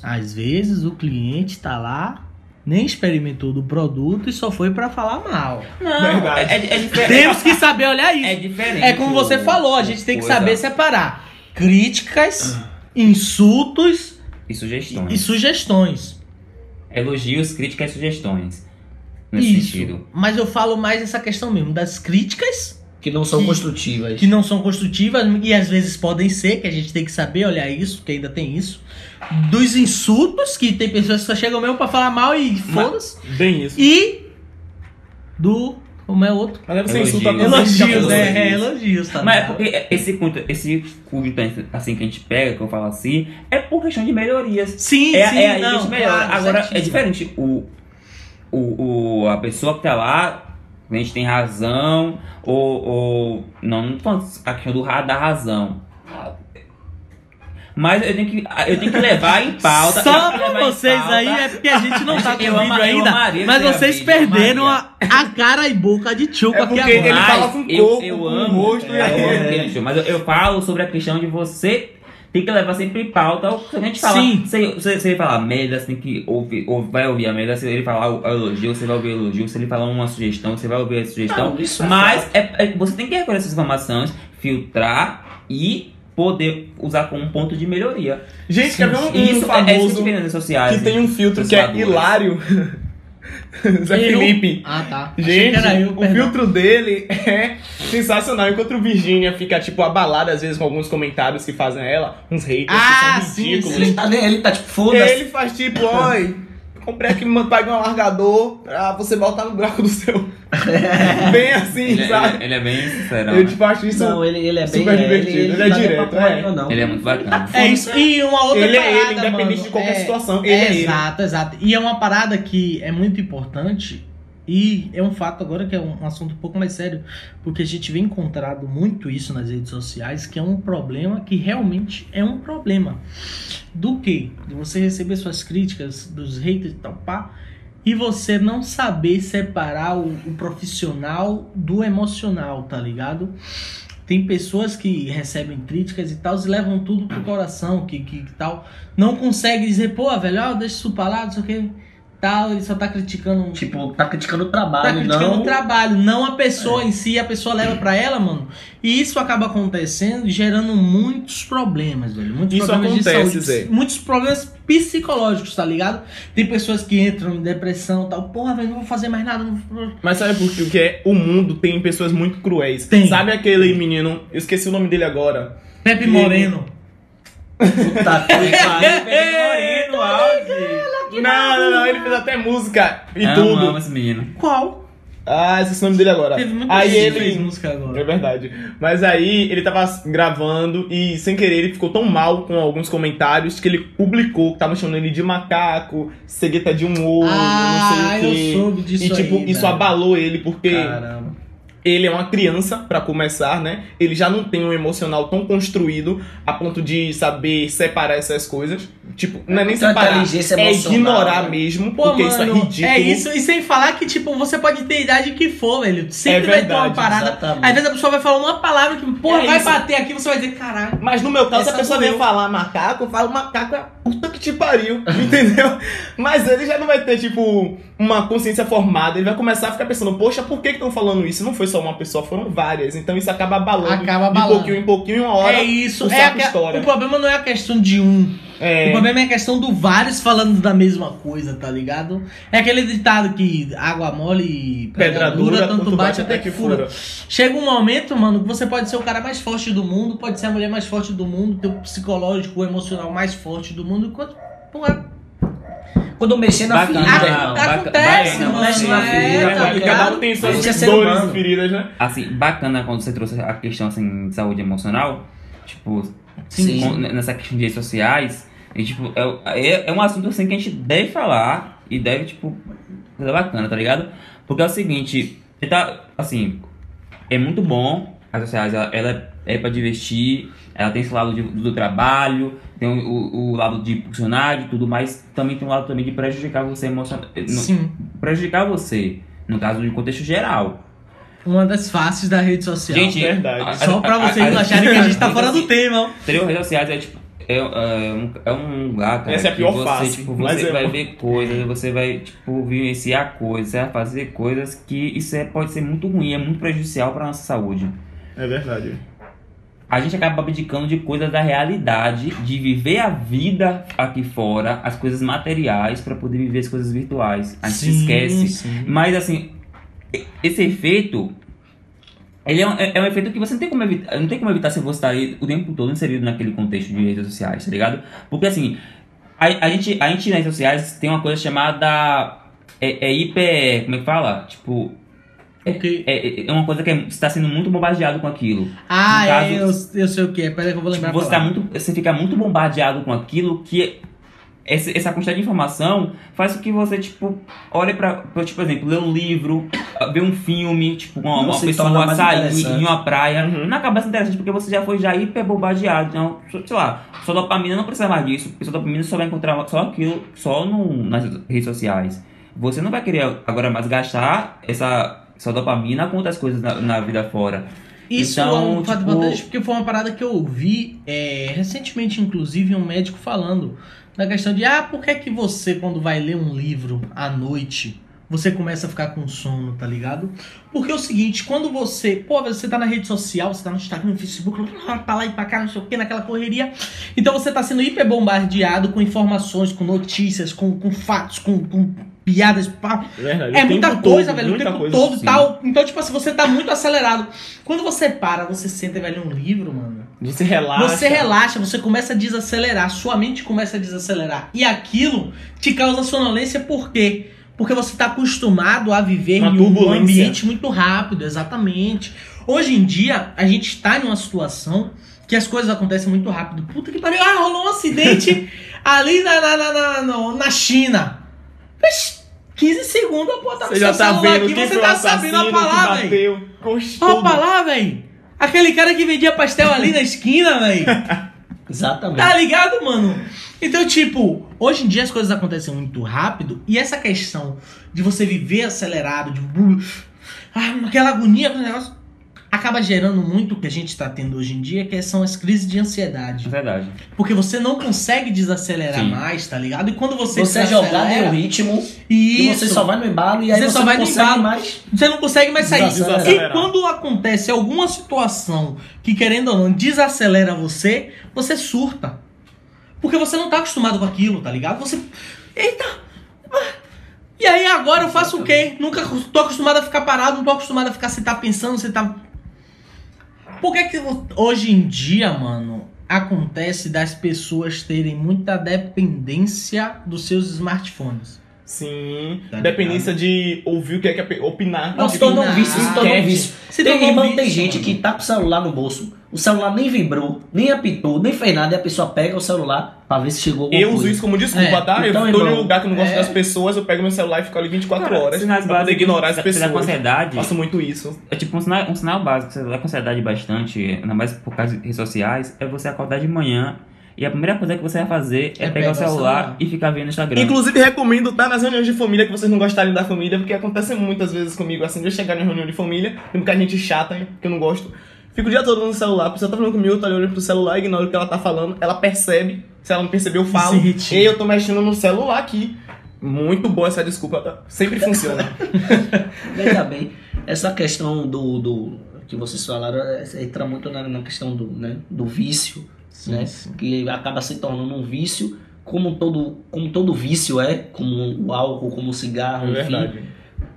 Às vezes o cliente tá lá, nem experimentou do produto e só foi pra falar mal. Não, Verdade. é, é, é diferente. Temos que saber olhar isso. É diferente. É como você falou, a gente tem que coisa saber separar críticas, insultos E sugestões. e sugestões. Elogios, críticas e sugestões. Nesse Isso. sentido. Mas eu falo mais essa questão mesmo das críticas Que não são Que- construtivas. que não são construtivas e às vezes podem ser, que a gente tem que saber olhar isso, que ainda tem isso. Dos insultos, que tem pessoas que só chegam mesmo pra falar mal e foda-se. Bem isso. E do. Como é outro? Mas aí você Elogios. insulta Elogios, Elogios. é, é, elogios, tá Mas é porque esse culto, esse culto assim que a gente pega, que eu falo assim, é por questão de melhorias. Sim, É, sim, é a não, gente melhora. claro, Agora, é certíssimo. diferente. O, o, o, a pessoa que tá lá, a gente tem razão, ou. ou não, não tô falando a questão do da razão. Mas eu tenho que, eu tenho que levar em pauta. Só que pra vocês pauta. aí é porque a gente não tá com Eu vídeo ainda. Mas vocês vídeo, perderam a, a cara e boca de Tchuco É aqui porque agora. ele fala com eu, corpo, eu com amo, rosto e amo aquele show, mas eu, eu falo sobre a questão de você tem que levar sempre em pauta. Se a gente falar, Sim. se, se, se ele falar merda, você tem que ouvir, ou vai ouvir a merda. Se ele falar o, o elogio, você vai ouvir o elogio. Se ele falar uma sugestão, você vai ouvir a sugestão. Não, isso é mas é- é- você tem que recolher essas informações, filtrar e poder usar como um ponto de melhoria. Gente, quer ver um, um Isso é, é famoso redes sociais. que tem um filtro que é hilário? Zé Eu? Felipe. Ah, tá. Gente, eu, o perdão. filtro dele é sensacional. Enquanto o Virgínia fica, tipo, abalada às vezes com alguns comentários que fazem a ela, uns haters Ah, que são sim, ridículos. sim. Ele tá, ele tá tipo, foda-se. Ele faz tipo, oi, comprei aqui, pai um alargador pra você voltar no buraco do seu. Bem assim, Ele, sabe? ele, ele é bem sincero. Eu tipo, acho isso. Não, ele, ele é bem. super divertido, ele é tá nem direto, é. não. Ele é muito bacana. É isso. E uma outra Ele é parada, ele, independente mano, de qualquer é- situação. Ele é, é ele. Exato, exato. E é uma parada que é muito importante. E é um fato agora que é um assunto um pouco mais sério, porque a gente vem encontrado muito isso nas redes sociais, que é um problema que realmente é um problema. Do que? De você receber suas críticas, dos haters e tal, pá, e você não saber separar o, o profissional do emocional, tá ligado? Tem pessoas que recebem críticas e tal, e levam tudo pro coração, que, que, que tal. Não consegue dizer, pô, velho, ó, deixa isso pra lá, não sei o que, tal, ele só tá criticando. Tipo, tá criticando o tá trabalho, criticando não. o trabalho, não a pessoa em si, a pessoa leva pra ela, mano. E isso acaba acontecendo e gerando muitos problemas, velho. Muitos Isso problemas acontece, de Zé. saúde. Muitos problemas psicológicos, tá ligado? Tem pessoas que entram em depressão e tal. Porra, velho, não vou fazer mais nada. Vou- Mas sabe por que é? O mundo tem pessoas muito cruéis. Tem. Sabe aquele menino, eu esqueci o nome dele agora. Pepe Moreno. Puta que pariu. Moreno, auge. Não, não, não, ele fez até música e Amo, tudo. amo esse menino. Qual? Ah, esqueci o nome dele agora. Teve muita Aí gente que fez ele. música agora. É verdade. Mas aí ele tava gravando e sem querer ele ficou tão mal com alguns comentários que ele publicou que tava chamando ele de macaco, cegueta de um olho, Ah, não sei o eu quê. soube disso E tipo, aí, isso velho. abalou ele porque Caramba. Ele é uma criança, pra começar, né? Ele já não tem um emocional tão construído a ponto de saber separar essas coisas. Tipo, não é nem separar, é ignorar né? mesmo, Pô, porque mano, isso é ridículo. É isso, e sem falar que, tipo, você pode ter a idade que for, velho. Sempre É vai ter uma parada. exatamente. Às vezes a pessoa vai falar uma palavra que, porra, É vai isso. bater aqui, você vai dizer, caralho. Mas no meu caso, a pessoa vem falar macaco, eu falo macaco é a puta que te pariu, entendeu? Mas ele já não vai ter, tipo, uma consciência formada, ele vai começar a ficar pensando, poxa, por que estão falando isso? Não foi só uma pessoa, foram várias. Então isso acaba abalando Acaba de abalando. pouquinho em pouquinho, uma hora é isso, o é a, estoura. o problema não é a questão de um. É, O problema é a questão do vários falando da mesma coisa, tá ligado? É aquele ditado que água mole e pedra dura, tanto bate até que fura. Chega um momento, mano, que você pode ser o cara mais forte do mundo, pode ser a mulher mais forte do mundo, teu psicológico, o emocional mais forte do mundo, enquanto. Porra, Quando mexer na Bacana, ferida, acontece, bacana, mano. mexe na é, ferida, tá ligado? tem é suas ser dores e feridas, né? Assim, bacana quando você trouxe a questão assim, de saúde emocional, tipo, Sim. nessa questão de redes sociais, e, tipo, é, é, é um assunto assim que a gente deve falar e deve, tipo, coisa bacana, tá ligado? Porque é o seguinte, tá, assim, é muito bom, as sociais, ela, ela é pra divertir, ela tem esse lado de- do trabalho, tem o, o- o lado de funcionário e tudo, mas também tem um lado também de prejudicar você emocionalmente. Sim. Prejudicar você, no caso de contexto geral. Uma das faces da rede social. Gente, verdade. a- Só a- pra a- vocês a- não acharem que a gente tá assim, fora do tema. Entendeu? Redes sociais é tipo. É, é um, é um lugar, cara. Essa é a pior você, face, Tipo, você é vai ver coisas, você vai, tipo, vivenciar coisas, você vai fazer coisas que isso é, pode ser muito ruim, é muito prejudicial pra nossa saúde. É verdade. A gente acaba abdicando de coisas da realidade, de viver a vida aqui fora, as coisas materiais, pra poder viver as coisas virtuais. A gente se esquece. sim. Mas assim, esse efeito. Ele é um, é é um efeito que você não tem como evitar. Não tem como evitar se você estar aí o tempo todo inserido naquele contexto de redes sociais, tá ligado? Porque assim, a, a gente, a gente nas redes sociais tem uma coisa chamada. É, é hiper. Como é que fala? Tipo. Ok. É, é uma coisa que é- você está sendo muito bombardeado com aquilo. Ah, No é, caso- eu, eu sei o que é. Peraí que eu vou lembrar. Tipo, você, tá muito, você fica muito bombardeado com aquilo que essa, essa quantidade de informação faz com que você, tipo, olhe pra, pra, tipo, por exemplo, ler um livro, ver um filme, tipo, uma, uma pessoa mais sair em uma praia. Uhum. Não acaba sendo interessante porque você já foi já hiper bombardeado. Então, sei lá, sua dopamina não precisa mais disso, porque sua dopamina só vai encontrar só aquilo, só no, nas redes sociais. Você não vai querer agora mais gastar essa sua dopamina com outras coisas na, na vida fora. Isso Então, é um fato tipo- importante porque foi uma parada que eu ouvi é, recentemente, inclusive, um médico falando da questão de ah, por que, que você, quando vai ler um livro à noite, você começa a ficar com sono, tá ligado? Porque é o seguinte, quando você, pô, você tá na rede social, você tá no Instagram, no Facebook, pra lá e pra cá, não sei o que, naquela correria. Então você tá sendo hiper bombardeado com informações, com notícias, com, com fatos, com, com piadas, pá, É verdade. é O muita coisa, todo, velho, o muita tempo coisa. todo e sim. tal. Então, tipo assim, você tá muito acelerado. Quando você para, você senta e vai ler um livro, mano. Você relaxa. Você relaxa, você começa a desacelerar, sua mente começa a desacelerar. E aquilo te causa sonolência por quê? Porque você tá acostumado a viver Uma em um ambiente muito rápido, exatamente. Hoje em dia, a gente tá em uma situação que as coisas acontecem muito rápido. Puta que pariu, ah, rolou um acidente ali na, na, na, na, na China. Vixe, 15 segundos, pô, tá Você já tá vendo aqui, você tá sabendo a palavra, velho. pra lá, velho. Aquele cara que vendia pastel ali na esquina, velho. Exatamente. Tá ligado, mano? Então, tipo, hoje em dia as coisas acontecem muito rápido e essa questão de você viver acelerado, de ah, aquela agonia com o negócio, acaba gerando muito o que a gente tá tendo hoje em dia, que são as crises de É ansiedade. verdade. Porque você não consegue desacelerar Sim. mais, tá ligado? E quando você Você é jogado em um ritmo e você só vai no embalo e aí Você você, só não vai no consegue embalo. mais. Você não consegue mais sair. E quando acontece alguma situação que, querendo ou não, desacelera você, você surta. Porque você não tá acostumado com aquilo, tá ligado? Você. Eita! Ah. E aí agora eu faço o quê? Nunca tô acostumado a ficar parado, não tô acostumado a ficar se tá pensando, você tá. Por que, que hoje em dia, mano, acontece das pessoas terem muita dependência dos seus smartphones? Sim. Tá Dependência de ouvir o que é que é opinar. Não, se tornou um vício, se tornou um vício. Se tem, tornou irmão, vício, tem gente mano. que tá com o celular no bolso, o celular nem vibrou, nem apitou, nem fez nada, e a pessoa pega o celular pra ver se chegou alguma Eu uso coisa. isso como desculpa, É, tá? então, eu tô em um irmão, lugar que eu não gosto é- das pessoas, eu pego meu celular e fico ali 24 Cara, horas sinais pra básicos ignorar as da pessoas. ansiedade. Faço muito isso. É tipo um sinal, um sinal básico, você dá com ansiedade bastante, ainda mais por causa de redes sociais, é você acordar de manhã e a primeira coisa que você vai fazer é, É pegar o celular, celular. e ficar vendo o Instagram. Inclusive, recomendo estar nas reuniões de família que vocês não gostarem da família, porque acontece muitas vezes comigo assim, de eu chegar em reunião de família, tem muita gente chata, hein, que eu não gosto. Fico o dia todo no celular, a pessoa tá falando comigo, eu tô olhando pro celular, ignoro o que ela tá falando, ela percebe, se ela não percebeu, eu falo. Retira. E eu tô mexendo no celular aqui. Muito boa essa desculpa, tá? Sempre funciona. Veja bem, essa questão do, do que vocês falaram é, entra muito na, na questão do, né, do vício, né? sim. Que acaba se tornando um vício, como todo, como todo vício é, como o álcool, como o cigarro, É enfim, verdade.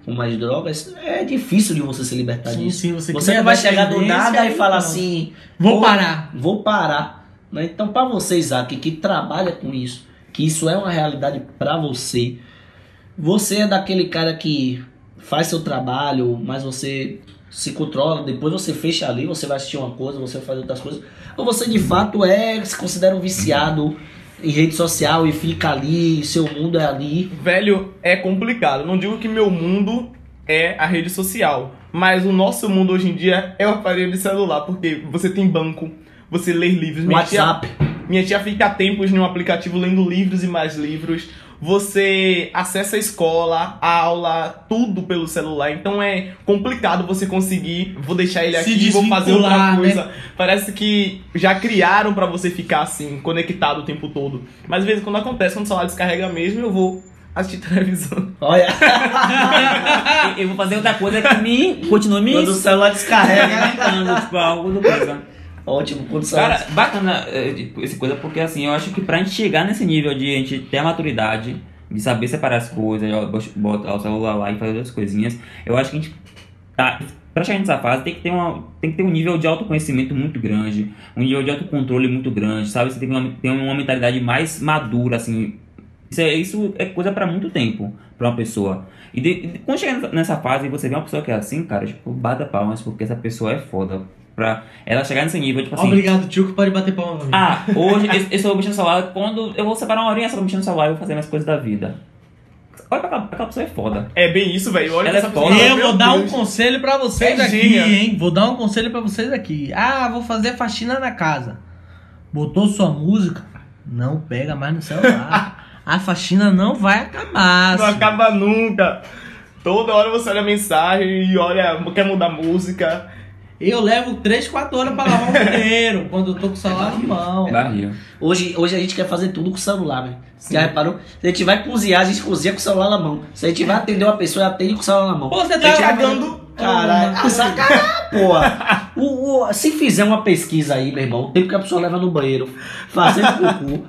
como as drogas, é difícil de você se libertar Sim, disso. sim, você, Você não vai chegar do nada e falar não. assim, Vou "Pô, parar. vou parar. né? Então, para você, Isaac, que trabalha com isso, que isso é uma realidade para você, você é daquele cara que faz seu trabalho, mas você se controla, depois você fecha ali, você vai assistir uma coisa, você faz outras coisas, ou você de fato é, se considera um viciado em rede social e fica ali, seu mundo é ali. Velho, é complicado. Não digo que meu mundo é a rede social, mas o nosso mundo hoje em dia é o aparelho de celular, porque você tem banco, você lê livros. Minha tia, WhatsApp. minha tia fica tempos em um aplicativo lendo livros e mais livros. Você acessa a escola, a aula, tudo pelo celular. Então é complicado você conseguir. Vou deixar ele aqui vou fazer outra desvincular, coisa. Parece que já criaram pra você ficar assim, conectado o tempo todo. Mas às vezes quando acontece, quando o celular descarrega mesmo, eu vou assistir televisão. Olha, Eu- vou fazer outra coisa que me continua me quando o celular descarrega. irritando, tipo, algo do coisa. Ótimo, quando o celular Cara, bacana é, tipo, essa coisa, porque assim, eu acho que pra gente chegar nesse nível de a gente ter a maturidade, de saber separar as coisas, botar o celular lá e fazer outras coisinhas, eu acho que a gente tá. Pra chegar nessa fase tem que, ter uma, tem que ter um nível de autoconhecimento muito grande, um nível de autocontrole muito grande, sabe? Você tem que uma- ter uma mentalidade mais madura, assim. Isso é, isso é coisa pra muito tempo, pra uma pessoa. E de- quando chega nessa fase e você vê uma pessoa que é assim, cara, tipo, bata palmas, porque essa pessoa é foda. Pra ela chegar nesse nível, tipo assim. Obrigado, tio, que pode bater palma pra mim. Ah, hoje eu, estou mexendo no celular. Quando eu vou separar uma horinha só pra mexer no celular, eu vou fazer minhas coisas da vida. Olha pra aquela, aquela pessoa é foda. É bem isso, velho. Olha Ela pra é essa foda. eu meu vou dar um conselho pra vocês aqui, hein? Vou dar um conselho pra vocês aqui. Ah, vou fazer faxina na casa. Botou sua música? Não pega mais no celular. A faxina não vai acabar. Não senhor. acaba nunca. Toda hora você olha a mensagem e olha, quer mudar música. Eu levo 3, 4 horas pra lavar o banheiro quando eu tô com o celular na mão. Barril. Hoje, hoje a gente quer fazer tudo com o celular, velho. Já reparou? Se a gente vai cozinhar, a gente cozinha com o celular na mão. Se a gente vai atender uma pessoa, atende com o celular na mão. Pô, você Tá tá cagando. Caralho, ah, sacanagem, porra. O, o- se fizer uma pesquisa aí, meu irmão, o tempo que a pessoa leva no banheiro fazendo cocô,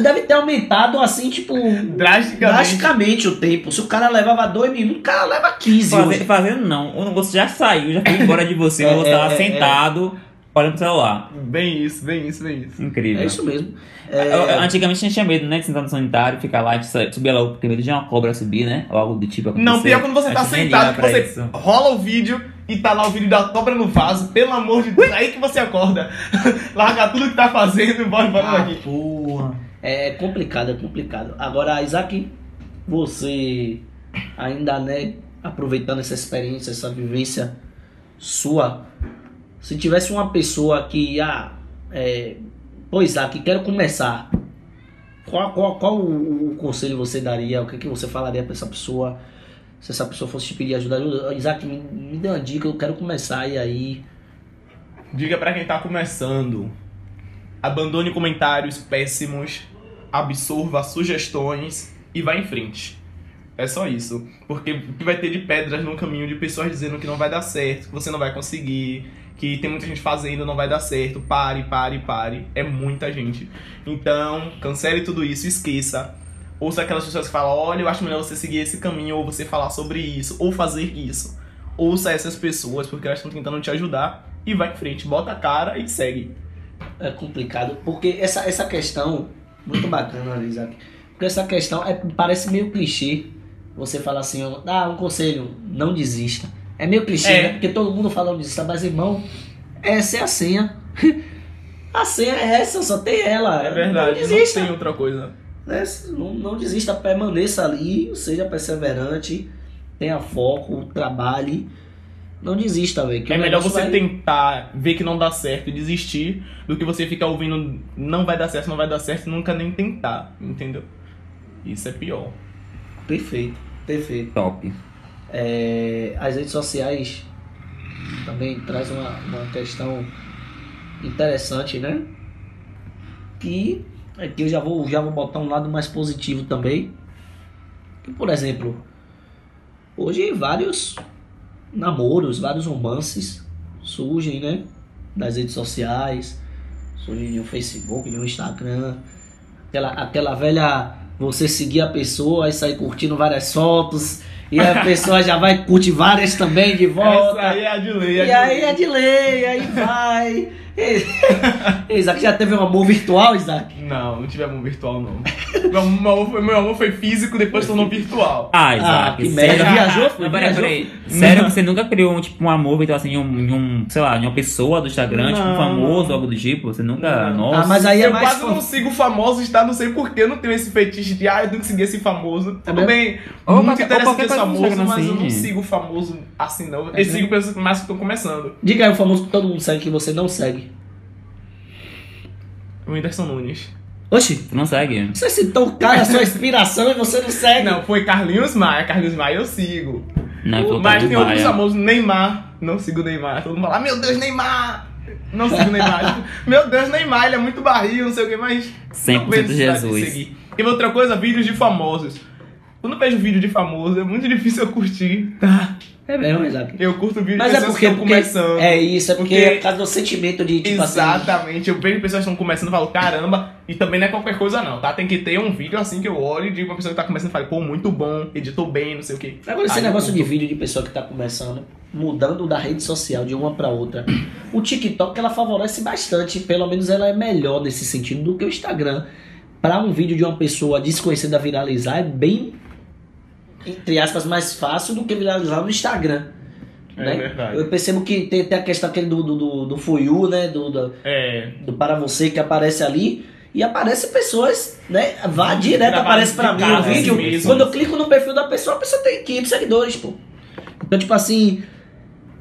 deve ter aumentado assim, tipo, Drasticamente. drasticamente o tempo. Se o cara levava dois minutos, o cara leva 15 Fazer, hoje. fazendo não. O negócio já saiu, já foi embora de você, É, você tá é, lá é, sentado, olhando pro celular. Bem isso, bem isso, bem isso. Incrível. É isso mesmo. Eu- eu- Antigamente a gente tinha medo, né? De sentar no sanitário, ficar lá, subir lá, porque medo de uma cobra subir, né? Ou algo do tipo acontecer. Não, pior quando você tá sentado, que você isso. rola o vídeo e tá lá o vídeo da cobra no vaso. Pelo amor de Deus, aí que você acorda. Larga tudo que tá fazendo e bora embora Ah, daqui. porra. É complicado, é complicado. Agora, Isaac, você ainda, né, aproveitando essa experiência, essa vivência sua, se tivesse uma pessoa que, ah, é, pô, Isaac, quero começar, qual, qual, qual o, o conselho você daria? O que, que você falaria pra essa pessoa? Se essa pessoa fosse te pedir ajuda, ajuda, Isaac, me, me dê uma dica, eu quero começar, e aí? Diga pra quem tá começando. Abandone comentários péssimos, absorva sugestões e vá em frente. É só isso. Porque o que vai ter de pedras no caminho de pessoas dizendo que não vai dar certo, que você não vai conseguir, que tem muita gente fazendo, não vai dar certo. Pare, pare, pare. É muita gente. Então, cancele tudo isso, esqueça. Ouça aquelas pessoas que falam: olha, eu acho melhor você seguir esse caminho, ou você falar sobre isso, ou fazer isso. Ouça essas pessoas, porque elas estão tentando te ajudar. E vai em frente, bota a cara e segue. É complicado, porque essa, essa questão, muito bacana, Isaac, porque essa questão é, parece meio clichê, você fala assim, dá um conselho, não desista. É meio clichê, É. né? Porque todo mundo fala não desista, mas irmão, essa é a senha. A senha é essa, só tem ela. É verdade, Não desista. não tem outra coisa. né? Não, não desista, permaneça ali, seja perseverante, tenha foco, trabalhe. Não desista, velho. que É melhor você vai- tentar ver que não dá certo e desistir do que você ficar ouvindo não vai dar certo, não vai dar certo e nunca nem tentar, entendeu? Isso é pior. Perfeito, perfeito. Top. É, as redes sociais também traz uma, uma questão interessante, né? Que aqui eu já vou, já vou botar um lado mais positivo também. Que, por exemplo, hoje vários namoros, vários romances surgem, né? Das redes sociais, surgem no Facebook, no Instagram. Aquela, aquela velha você seguir a pessoa e sair curtindo várias fotos. E a pessoa já vai curtir várias também de volta. Essa aí é a de lei. E aí é de lei, aí vai. Isaac já teve um amor virtual, Isaac? Não, não tive amor virtual, não. meu, amor foi, meu amor foi físico, depois tornou virtual. Ah, Isaac. que sério? merda. Viajou? Foi? Não, peraí, Viajou? peraí. Sério que você nunca criou um, tipo, um amor então, assim, em um, um, sei lá, em uma pessoa do Instagram, tipo um Não. famoso, algo do tipo? Você nunca. Nossa. Ah, mas aí é eu mais. quase fo- não sigo famosos, tá? Não sei porquê, eu não tenho esse fetiche de, ah, eu tenho que seguir esse famoso. Tudo mesmo? bem, Ou muito qualquer- ou interessante coisa do famoso, mas eu não assim. sigo famoso assim, não. É Eu sigo pessoas mais que estão começando. Diga aí o famoso que todo mundo segue que você não segue. O Whindersson Nunes. Oxi, Você não segue? você citou o cara, a sua inspiração e você não segue. Não, foi Carlinhos Maia. Carlinhos Maia eu sigo. Não, eu tô Mas tem outros Maia. famosos, Neymar. Não sigo o Neymar. Todo mundo fala, meu Deus, Neymar! Não sigo o Neymar. Meu Deus, Neymar, ele é muito barril, não sei o que, mas. 100% não vejo necessidade de Jesus. seguir. E outra coisa, vídeos de famosos. Quando eu vejo vídeo de famoso, é muito difícil eu curtir, tá? É mesmo, Isaac. Eu curto vídeo Mas de é pessoas porque, que estão começando. é isso, é porque, Porque- é por causa do sentimento de tipo assim. Exatamente, eu vejo pessoas que estão começando e falo, caramba, e também não é qualquer coisa não, tá? Tem que ter um vídeo assim que eu olho de uma pessoa que tá começando e falo, pô, muito bom, editou bem, não sei o quê. Agora, esse Aí negócio de vídeo de pessoa que tá começando, mudando da rede social de uma pra outra, o TikTok ela favorece bastante, pelo menos ela é melhor nesse sentido do que o Instagram. Pra um vídeo de uma pessoa desconhecida viralizar é bem, entre aspas, mais fácil do que viralizar no Instagram. É né? verdade. Eu percebo que tem, tem a questão aquele do, do, do, You, né? Do, do, É, do para você que aparece ali. E aparece pessoas, né? Vá direto, aparece de mim o vídeo. assim mesmo. Quando eu clico no perfil da pessoa, a pessoa tem 500 seguidores, pô. Então, tipo assim,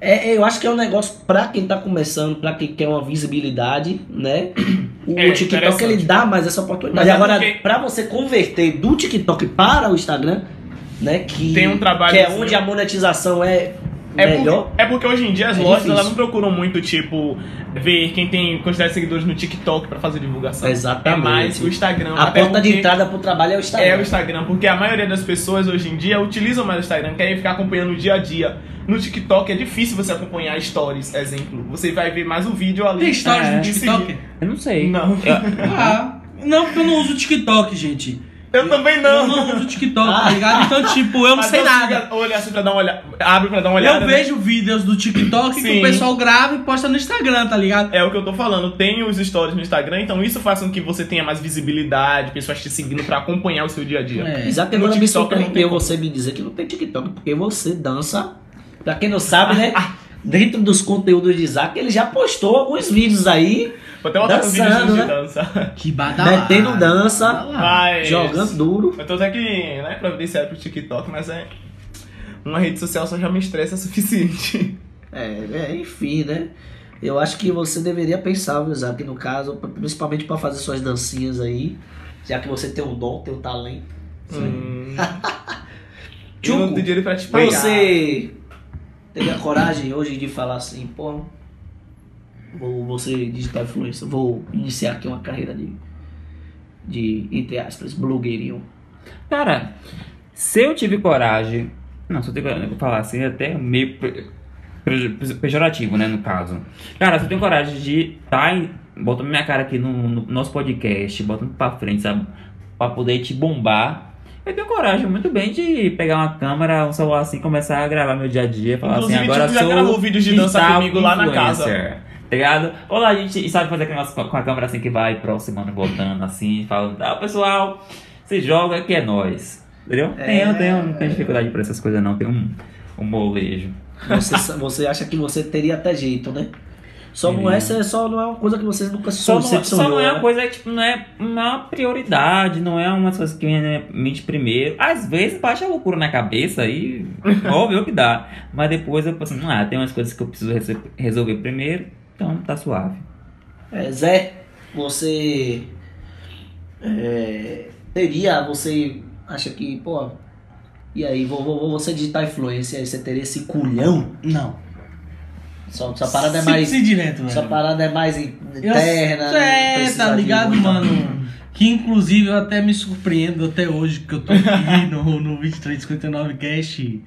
é, é, eu acho que é um negócio pra quem tá começando, pra quem quer uma visibilidade, né? O É, TikTok ele dá mais essa oportunidade. Mas é Agora, porque- pra você converter do TikTok para o Instagram, né? Que, Tem um trabalho que é assim. onde a monetização é, É melhor. porque, é porque hoje em dia as É lojas difícil. elas não procuram muito, tipo, ver quem tem quantidade de seguidores no TikTok pra fazer divulgação. Exatamente. É mais o Instagram. A porta de entrada pro trabalho é o Instagram. É o Instagram, porque a maioria das pessoas hoje em dia utilizam mais o Instagram, querem ficar acompanhando o dia a dia. No TikTok é difícil você acompanhar stories, exemplo. Você vai ver mais o vídeo ali. Tem stories É. no TikTok? Eu não sei. Não. Ah, não, porque eu não uso TikTok, gente. Eu também Eu não. não uso TikTok, Ah. tá ligado? Então, tipo, eu não Mas sei eu nada. Olha assim pra dar uma olhada. Abre pra dar uma olhada. Eu né? vejo vídeos do TikTok que Sim. o pessoal grava e posta no Instagram, tá ligado? É o que eu tô falando, tem os stories no Instagram, então isso faz com que você tenha mais visibilidade, pessoas te seguindo pra acompanhar o seu dia a dia. É. Exato, No agora me não surpreendeu você me dizer que não tem TikTok, porque você dança. Pra quem não sabe, né? Dentro dos conteúdos de Isaac, ele já postou alguns vídeos aí, Vou até botar um vídeo Dançando, de né? dança. Que badalada. metendo dança. Mas... jogando duro. Eu tô até que, né, providenciado pro TikTok, mas é. Uma rede social só já me estressa o suficiente. É, é, enfim, né? Eu acho que você deveria pensar, viu, Isaac, no caso, principalmente pra fazer suas dancinhas aí, já que você tem um dom, tem um talento. Hum. eu Tchuco, não tenho dinheiro pra te pagar. Você teve a coragem hoje de falar assim, pô, vou, vou ser digital influencer, vou iniciar aqui uma carreira de, de entre aspas, blogueirinho. Cara, se eu tive coragem. Não, se eu tenho coragem, eu vou falar assim, até meio pe- pe- pejorativo, né, no caso. Cara, se eu tenho coragem de estar tá botando minha cara aqui no, no nosso podcast, botando pra frente, sabe? Pra poder te bombar. Eu tenho coragem muito bem de pegar uma câmera, um celular assim, começar a gravar meu dia a dia. Falar Inclusive, assim, agora tu já sou gravou vídeos de dança comigo lá na casa. Tá ligado? Olá, a gente sabe fazer aquele negócio com a câmera assim que vai aproximando, botando assim, falando, tá, pessoal, se joga que é nós. Entendeu? É. Tenho, tenho, não tenho dificuldade pra essas coisas não, tem um, um molejo. Você, você acha que você teria até jeito, né? Só não é, só não é uma coisa que você nunca Só, não, só não é uma coisa que tipo, não, é, é uma prioridade, não é uma coisa que na minha mente primeiro. Às vezes baixa a loucura na cabeça e óbvio que dá. Mas depois eu penso, ah, tem umas coisas que eu preciso resolver primeiro, então tá suave. É, Zé, você é, teria, você acha que, pô, e aí, vou, vou, vou você digitar influência, aí você teria esse culhão? Não. Sua, sua parada é mais. se direto. Sua parada é mais in- Eu- interna. É, precisa tá ligado, mano? Que inclusive eu até me surpreendo até hoje que eu tô aqui no, no 2359 Cast.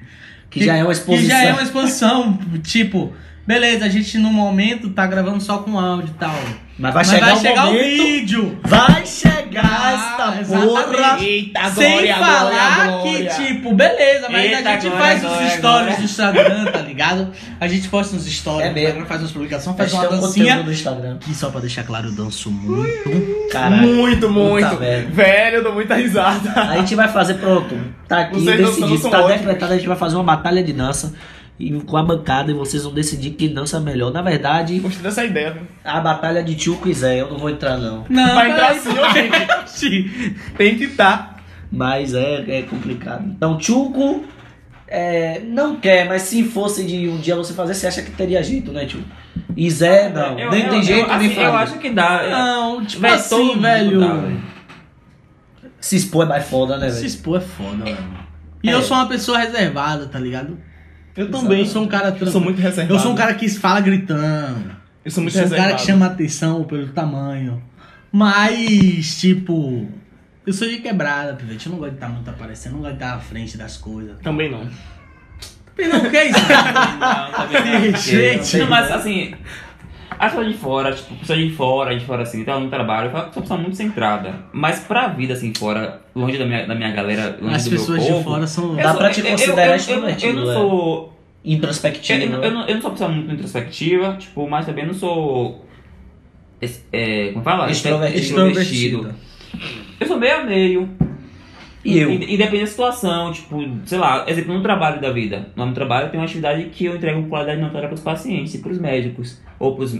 Que já é uma exposição. Que já é uma exposição. tipo, beleza, a gente no momento tá gravando só com áudio e tal. Mas vai Mas chegar, vai o chegar o vídeo. Vai chegar Ah, esta exatamente. porra. Eita, Sem glória, falar glória, glória. que, tipo, beleza, mas Eita, a gente glória, faz os stories do Instagram, tá ligado? A gente posta uns stories É mesmo. Faz umas publicações, Faz uma um dancinha. no Instagram. Que só pra deixar claro, eu danço muito. Caralho. Muito, muito. Puta merda. Velho, eu dou muita risada. A gente vai fazer, pronto. Tá aqui decidido, tá decretado, a gente vai fazer uma batalha de dança. E com a bancada e vocês vão decidir quem dança melhor. Na verdade, Gostei dessa ideia, viu? a batalha de e Zé, eu não vou entrar não. Não, Vai entrar sim. Tem que estar. Mas é, é complicado. Então, Tchuco é, não quer, mas se fosse de um dia você fazer, você acha que teria jeito, né, Tchuco? E Zé, não. Eu- Nem eu- tem eu- jeito assim, Eu fazer. acho que dá. Não, tipo assim, velho. dá, velho. Se expor é mais foda, né, Se velho? expor é foda, mano. E É. eu sou uma pessoa reservada, tá ligado? Eu Eu sou um cara Eu sou muito reservado. Eu sou um cara que fala gritando. Eu sou Eu muito sou um reservado. cara que chama atenção pelo tamanho. Mas, tipo, eu sou de quebrada, pivete. Eu não gosto de estar muito aparecendo, eu não gosto de estar à frente das coisas. Também não. Não, o que é isso? Não, também não. Gente. Não, mas assim, a pessoa de fora, tipo, pessoa de fora, de fora assim, tá no trabalho, eu sou uma pessoa muito centrada. Mas pra vida assim fora, longe da minha, da minha galera, longe As do pessoas meu de povo, fora são. eu Dá sou- pra te eu- eu- considerar eu- eu- extrovertido, Eu não é. sou. Eu, Introspectivo. eu, eu não, eu não sou uma pessoa muito introspectiva, tipo, mas também não sou. É, como fala? Extrovertido. Extrovertido. Eu sou meio a meio. E eu? E, e depende da situação, tipo, sei lá, exemplo, no trabalho da vida. No meu trabalho eu tenho uma atividade que eu entrego qualidade notada para os pacientes e para os médicos. Ou para os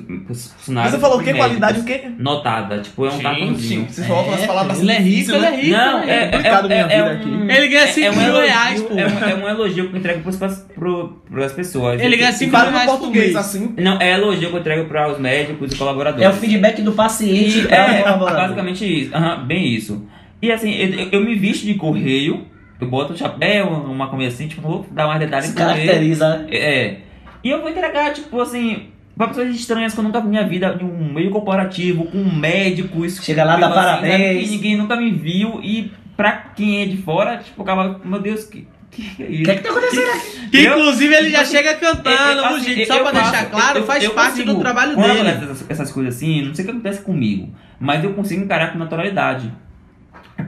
funcionários. Você falou o quê? Qualidade o quê? Notada, tipo, é um cartãozinho. Gente, você falou umas palavras ele é rico, ele é rico. Não, né? é, é, complicado é, minha é vida um, aqui. Ele ganha 5 é um mil elogio- reais, pô. É um, é um elogio que eu entrego para as pessoas. Ele ganha E- cinco Fala mil no reais por português mês. assim. Não, é elogio que eu entrego para os médicos e colaboradores. É o feedback do paciente E é, basicamente isso. Aham, bem isso. E assim, eu, eu- eu me visto de correio, eu boto um chapéu, uma coisa assim, tipo, vou dar mais detalhes Se caracteriza, né? É. E eu vou entregar, tipo assim, pra pessoas estranhas que eu nunca vi na minha vida, de um meio corporativo, com médicos. Chega lá, dá assim, sabe, parabéns. Que ninguém nunca me viu. E pra quem é de fora, tipo, acaba, meu Deus, que, que é O isso? que é que tá acontecendo aqui? Que Eu- inclusive ele já assim, chega cantando, eu- viu, assim, gente? Só eu pra faço- deixar claro, eu- faz eu parte consigo- do trabalho dele. Essas, essas coisas assim, não sei o que acontece comigo, mas eu consigo encarar com naturalidade.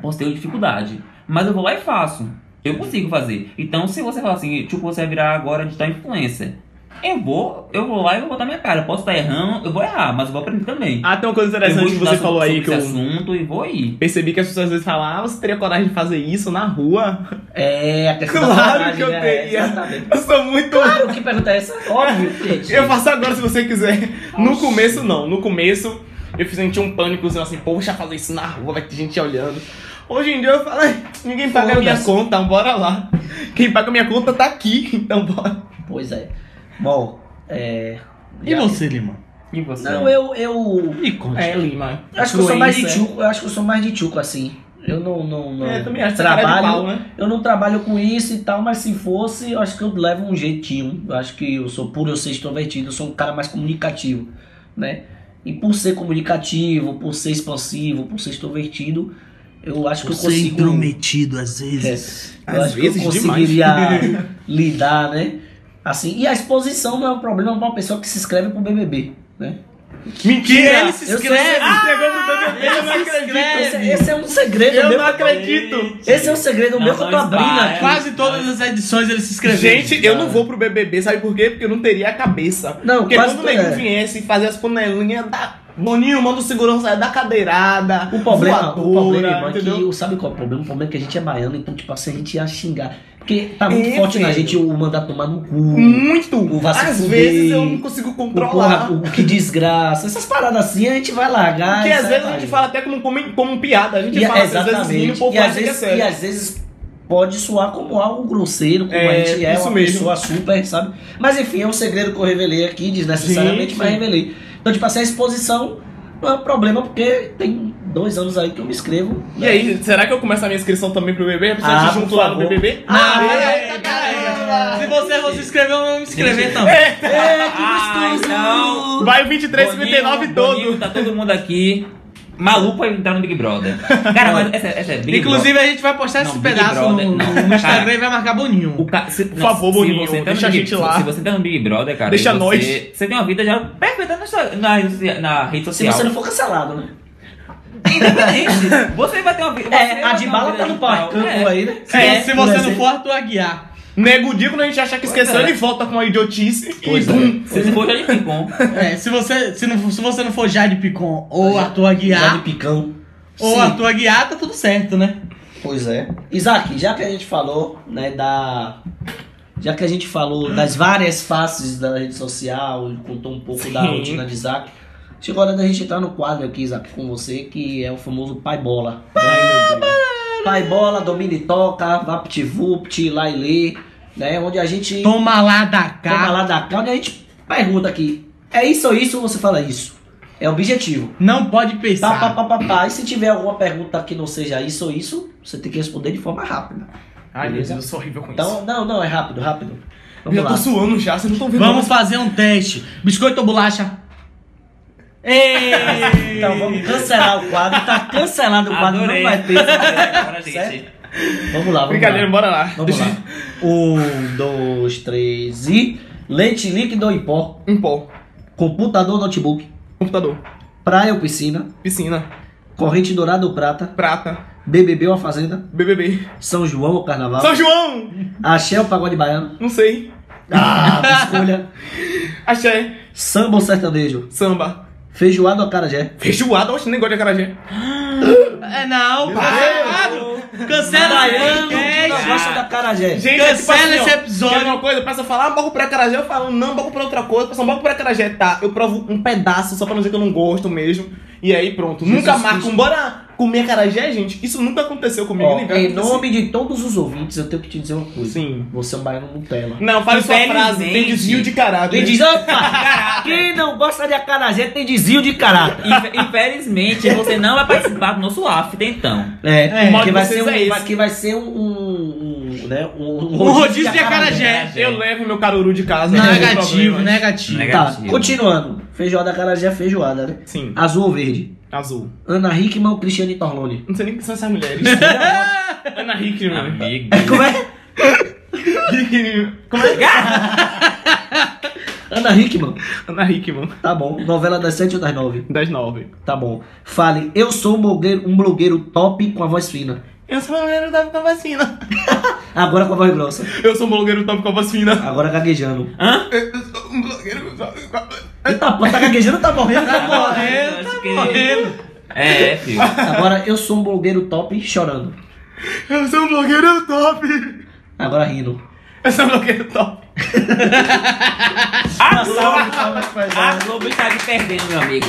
Posso ter dificuldade, mas eu vou lá e faço. Eu consigo fazer. Então, se você falar assim, tipo, você vai virar agora digital influencer, eu vou, eu vou lá e vou botar minha cara. Eu posso estar errando, eu vou errar, mas eu vou aprender também. Ah, tem uma coisa interessante que você falou sobre aí que eu assunto e vou ir. percebi que as pessoas às vezes falam, ah, você teria coragem de fazer isso na rua? É, a questão Claro que eu né? teria. Exatamente. Eu sou muito. Claro, que pergunta é essa? Óbvio, gente. Eu faço agora se você quiser. No começo, não. No começo, eu senti um pânicozinho assim, poxa, fazer isso na rua, vai ter gente olhando. Hoje em dia eu falo, "Ai, ninguém paga a minha conta, então bora lá. Quem paga a minha conta tá aqui, então bora. Pois é. Bom, é... E você, Lima? E você? Não, eu... eu... Me conte. É, Lima. Eu acho que eu sou mais de Influencer. tchuco, eu acho que eu sou mais de tchuco, assim. Eu não, não, não É, também acho é de trabalho, pau, né? eu não trabalho com isso e tal, mas se fosse, eu acho que eu levo um jeitinho. Eu acho que eu sou por eu ser extrovertido, eu sou um cara mais comunicativo, né? E por ser comunicativo, por ser expansivo, por ser extrovertido, eu acho que eu Você é consigo. intrometido às vezes. Eu Às acho que vezes eu demais. conseguiria lidar, né? Assim, e a exposição não é um problema para uma pessoa que se inscreve pro BBB, né? Mentira! ele se Eu inscreve. Ah, Entregou pro BBB, eu não ele se acredito. Esse, esse é um segredo Eu meu. não acredito. Esse é um segredo Não, meu que eu tô abrindo aqui. Quase todas as edições ele se inscreveu. Gente, eu não vou pro BBB, sabe por quê? Porque eu não teria a cabeça. Não, Porque quando o nego é. viesse fazer as panelinhas da... Boninho, manda o segurança da cadeirada. O problema, o voadora, problema é que, sabe qual é o problema? O problema é que a gente é baiano, então, tipo assim, a gente ia xingar. Porque tá muito É, forte na velho. gente o mandar tomar no cu. Muito! O vai Às fuder. vezes eu não consigo O, controlar. porra, o que desgraça. Essas paradas assim a gente vai largar. Porque às sai vezes a gente fala até como, como, como piada. A gente E, fala às vezes exatamente. o povo e, às é vezes, sério. e às vezes pode soar como algo grosseiro, como É, a gente é isso uma mesmo. pessoa super, sabe? Mas enfim, é um segredo que eu revelei aqui, desnecessariamente, Sim, mas revelei. Então, tipo assim, a exposição não é um problema, porque tem dois anos aí que eu me inscrevo. E aí, será que eu começo a minha inscrição também pro BBB? Precisa Ah, te junto lá no. BBB? Ah, Ei, é, caralho. Se você for se inscrever, eu vou me inscrever também. É, que Ah, gostoso! então. Vai o 23, Boninho, 59 Boninho, todo. Tá todo mundo aqui maluco pra entrar no Big Brother. Cara, mas essa, essa é Big Inclusive, a gente vai postar Não, esse Big pedaço Brother, no, não. no Instagram Cara. e vai marcar Boninho. O ca... se, Por favor, se Boninho, você tá deixa no a Big- gente lá. Se você tá no Big Brother, cara, Deixa você, nós. Você tem uma vida já perfeita na, na, rede- na rede Se social. você não for cancelado, né? Independente. Você vai ter uma vida. você É, vai a de bala vida tá no parcampo É. aí, né? Se, É, se por você não for, Arthur Aguiar. Nego Dia, quando a gente achar que esqueceu, Pois é. ele volta com uma idiotice Pois e é. bum. Se você for já de Picon. É, se você, se, não, se você não for Jade Picon ou Já- Arthur Aguiar, de picão. ou Sim. Arthur Aguiar, tá tudo certo, né? Pois é. Isaac, já que a gente falou, né, da. Já que a gente falou das várias faces da rede social, contou um pouco da Sim. rotina de Isaac, chegou a hora da gente entrar no quadro aqui, Isaac, com você, que é o famoso Pai Bola. Ai, meu Deus. Pai Bola, domina e toca, VaptVupt, lá e lê, né? Onde a gente Toma lá da toma cá. lá da cá, onde a gente pergunta aqui, é isso ou isso? Você fala isso. É objetivo. Não pode Pá, pá, pensar. pá, pá, pá. E se tiver alguma pergunta que não seja isso ou isso, você tem que responder de forma rápida. Ai, meu? Deus, eu sou horrível com Então, isso. não, não, é rápido, rápido. Eu Vamos já lá. tô suando já, vocês não estão vendo. Vamos fazer um teste. Biscoito ou bolacha? Ei! Então vamos cancelar o quadro. Tá cancelado o quadro, Adorei. não vai ter. Agora, gente. Certo? Vamos lá, vamos Brincadeira, lá. bora lá. Vamos lá. Um, dois, três e... Leite líquido ou em pó. Um pó. Computador, notebook. Computador. Praia ou piscina. Piscina. Corrente dourada ou prata. Prata. BBB ou a fazenda. BBB. São João ou carnaval. São João! Axé ou pagode baiano. Não sei. Ah, escolha. Axé. Samba ou sertanejo. Samba. Feijoada ou acarajé. Feijoada, oxe, nem gosto de acarajé. É, não, parado. Cancela esse não gosta da. Gente, Cancela é tipo esse ó, episódio. Quer uma coisa? A pessoa fala, ah, bora pra acarajé. Eu falo, não, bora pra outra coisa. A pessoa, bora pra acarajé. Tá, eu provo um pedaço só pra não dizer que eu não gosto mesmo. E aí pronto. Jesus nunca marco, Cristo. bora comer acarajé, gente. Isso nunca aconteceu comigo. Ó, em nome de todos os ouvintes, eu tenho que te dizer uma coisa. Sim. Você é um baiano Nutella. Não, fale sua frase. Tem desvio de caráter. Quem diz, opa, quem não gosta de acarajé tem desvio de caráter. Infe- Infelizmente, você não vai participar do nosso after, então. É, É, que, de vai ser um, é que vai ser um, um, um, né, um, Um rodízio de acarajé. Eu levo meu caruru de casa. tem Negativo, negativo. Negativo. Tá, continuando. Feijoada acarajé é feijoada, né? Sim, Azul ou verde? Azul. Ana Hickman ou Cristiane Torlone? Não sei nem quem são essas mulheres. Ana Hickman. Amigo. Como é? Hickman. Como é? Ana Hickman. Ana Hickman. Tá bom. Novela das sete ou das nove? Das nove. Tá bom. Fale, eu sou um blogueiro, um blogueiro top com a voz fina. Eu sou um blogueiro top com a vacina. Agora com a voz grossa. Eu sou um blogueiro top com a vacina. Agora gaguejando. Hã? Eu sou um blogueiro top com a Eita, pô, tá gaguejando, tá morrendo, tá Eu morrendo. acho que- Morrendo. É, filho. Agora eu sou um blogueiro top chorando. Eu sou um blogueiro top. Agora rindo. Eu sou um blogueiro top. A Globo, a Globo está aqui perdendo, meu amigo.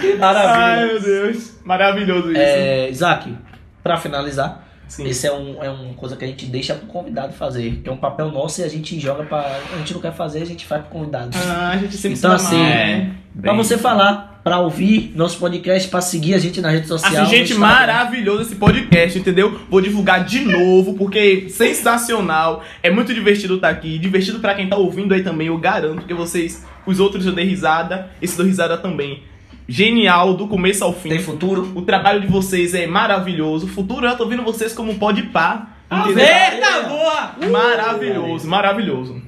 Que Ai, maravilha. meu Deus. Maravilhoso isso. É, Isaac, pra finalizar, Sim. esse é, um, é uma coisa que a gente deixa pro convidado fazer, que é um papel nosso e a gente joga pra. A gente não quer fazer, a gente faz pro convidado. Ah, a gente sempre Então, assim, É. né? Pra bem- você falar, pra ouvir nosso podcast, pra seguir a gente na rede social. Assim, gente, maravilhoso esse podcast, entendeu? Vou divulgar de novo, porque sensacional. É muito divertido estar aqui. Divertido pra quem tá ouvindo aí também, eu garanto que vocês, os outros eu dei risada, esse dou risada também. Genial, do começo ao fim. Tem futuro? O trabalho de vocês é maravilhoso. Futuro eu tô vendo vocês como pode pá. entendeu? Eita, boa! Maravilhoso, maravilhoso.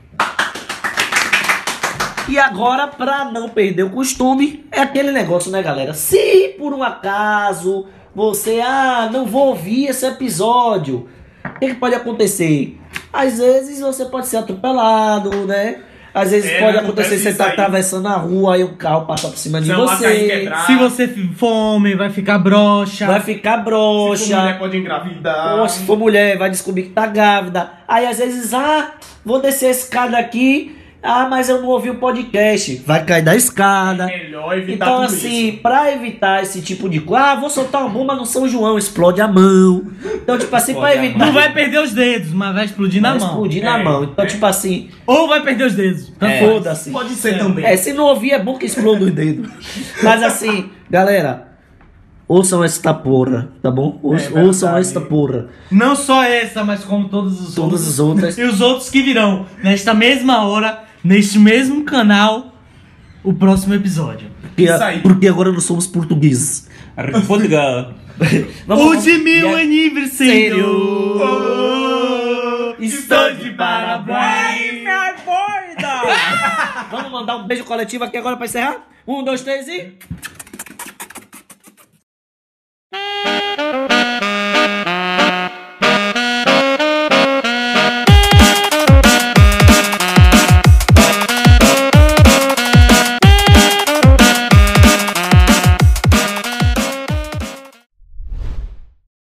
E agora, pra não perder o costume, é aquele negócio, né, galera? Se por um acaso você, ah, não vou ouvir esse episódio, o que, que pode acontecer? Às vezes você pode ser atropelado, né? Às vezes É, pode né, acontecer, acontece você tá aí. atravessando a rua e o carro passa por cima de cair, você. Se você fome, vai ficar broxa. Vai ficar Se for broxa. mulher, pode engravidar. Ou se for mulher, vai descobrir que tá grávida. Aí às vezes, ah, vou descer a escada aqui. Ah, mas eu não ouvi o podcast. Vai cair da escada. É melhor evitar Então, tudo assim, isso. pra evitar esse tipo de coisa, ah, vou soltar uma bomba no São João, explode a mão. Então, tipo assim, pra Explode a evitar. Não vai perder os dedos, mas vai explodir na vai mão. explodir na É, mão. Então, é. tipo assim, Ou vai perder os dedos. Tanto É. foda-se. Pode ser também. É, se não ouvir, é bom que exploda os dedos. Mas assim, galera, ouçam esta porra, tá bom? É ouçam esta porra. Não só essa, mas como todos os Todas outros. as outras. E os outros que virão nesta mesma hora, neste mesmo canal o próximo episódio. Porque, porque agora nós somos portugueses. Portugal. Vamos, o é meu é aniversário. Oh, estou de parabéns. Vamos mandar um beijo coletivo aqui agora pra encerrar? Um, dois, três e.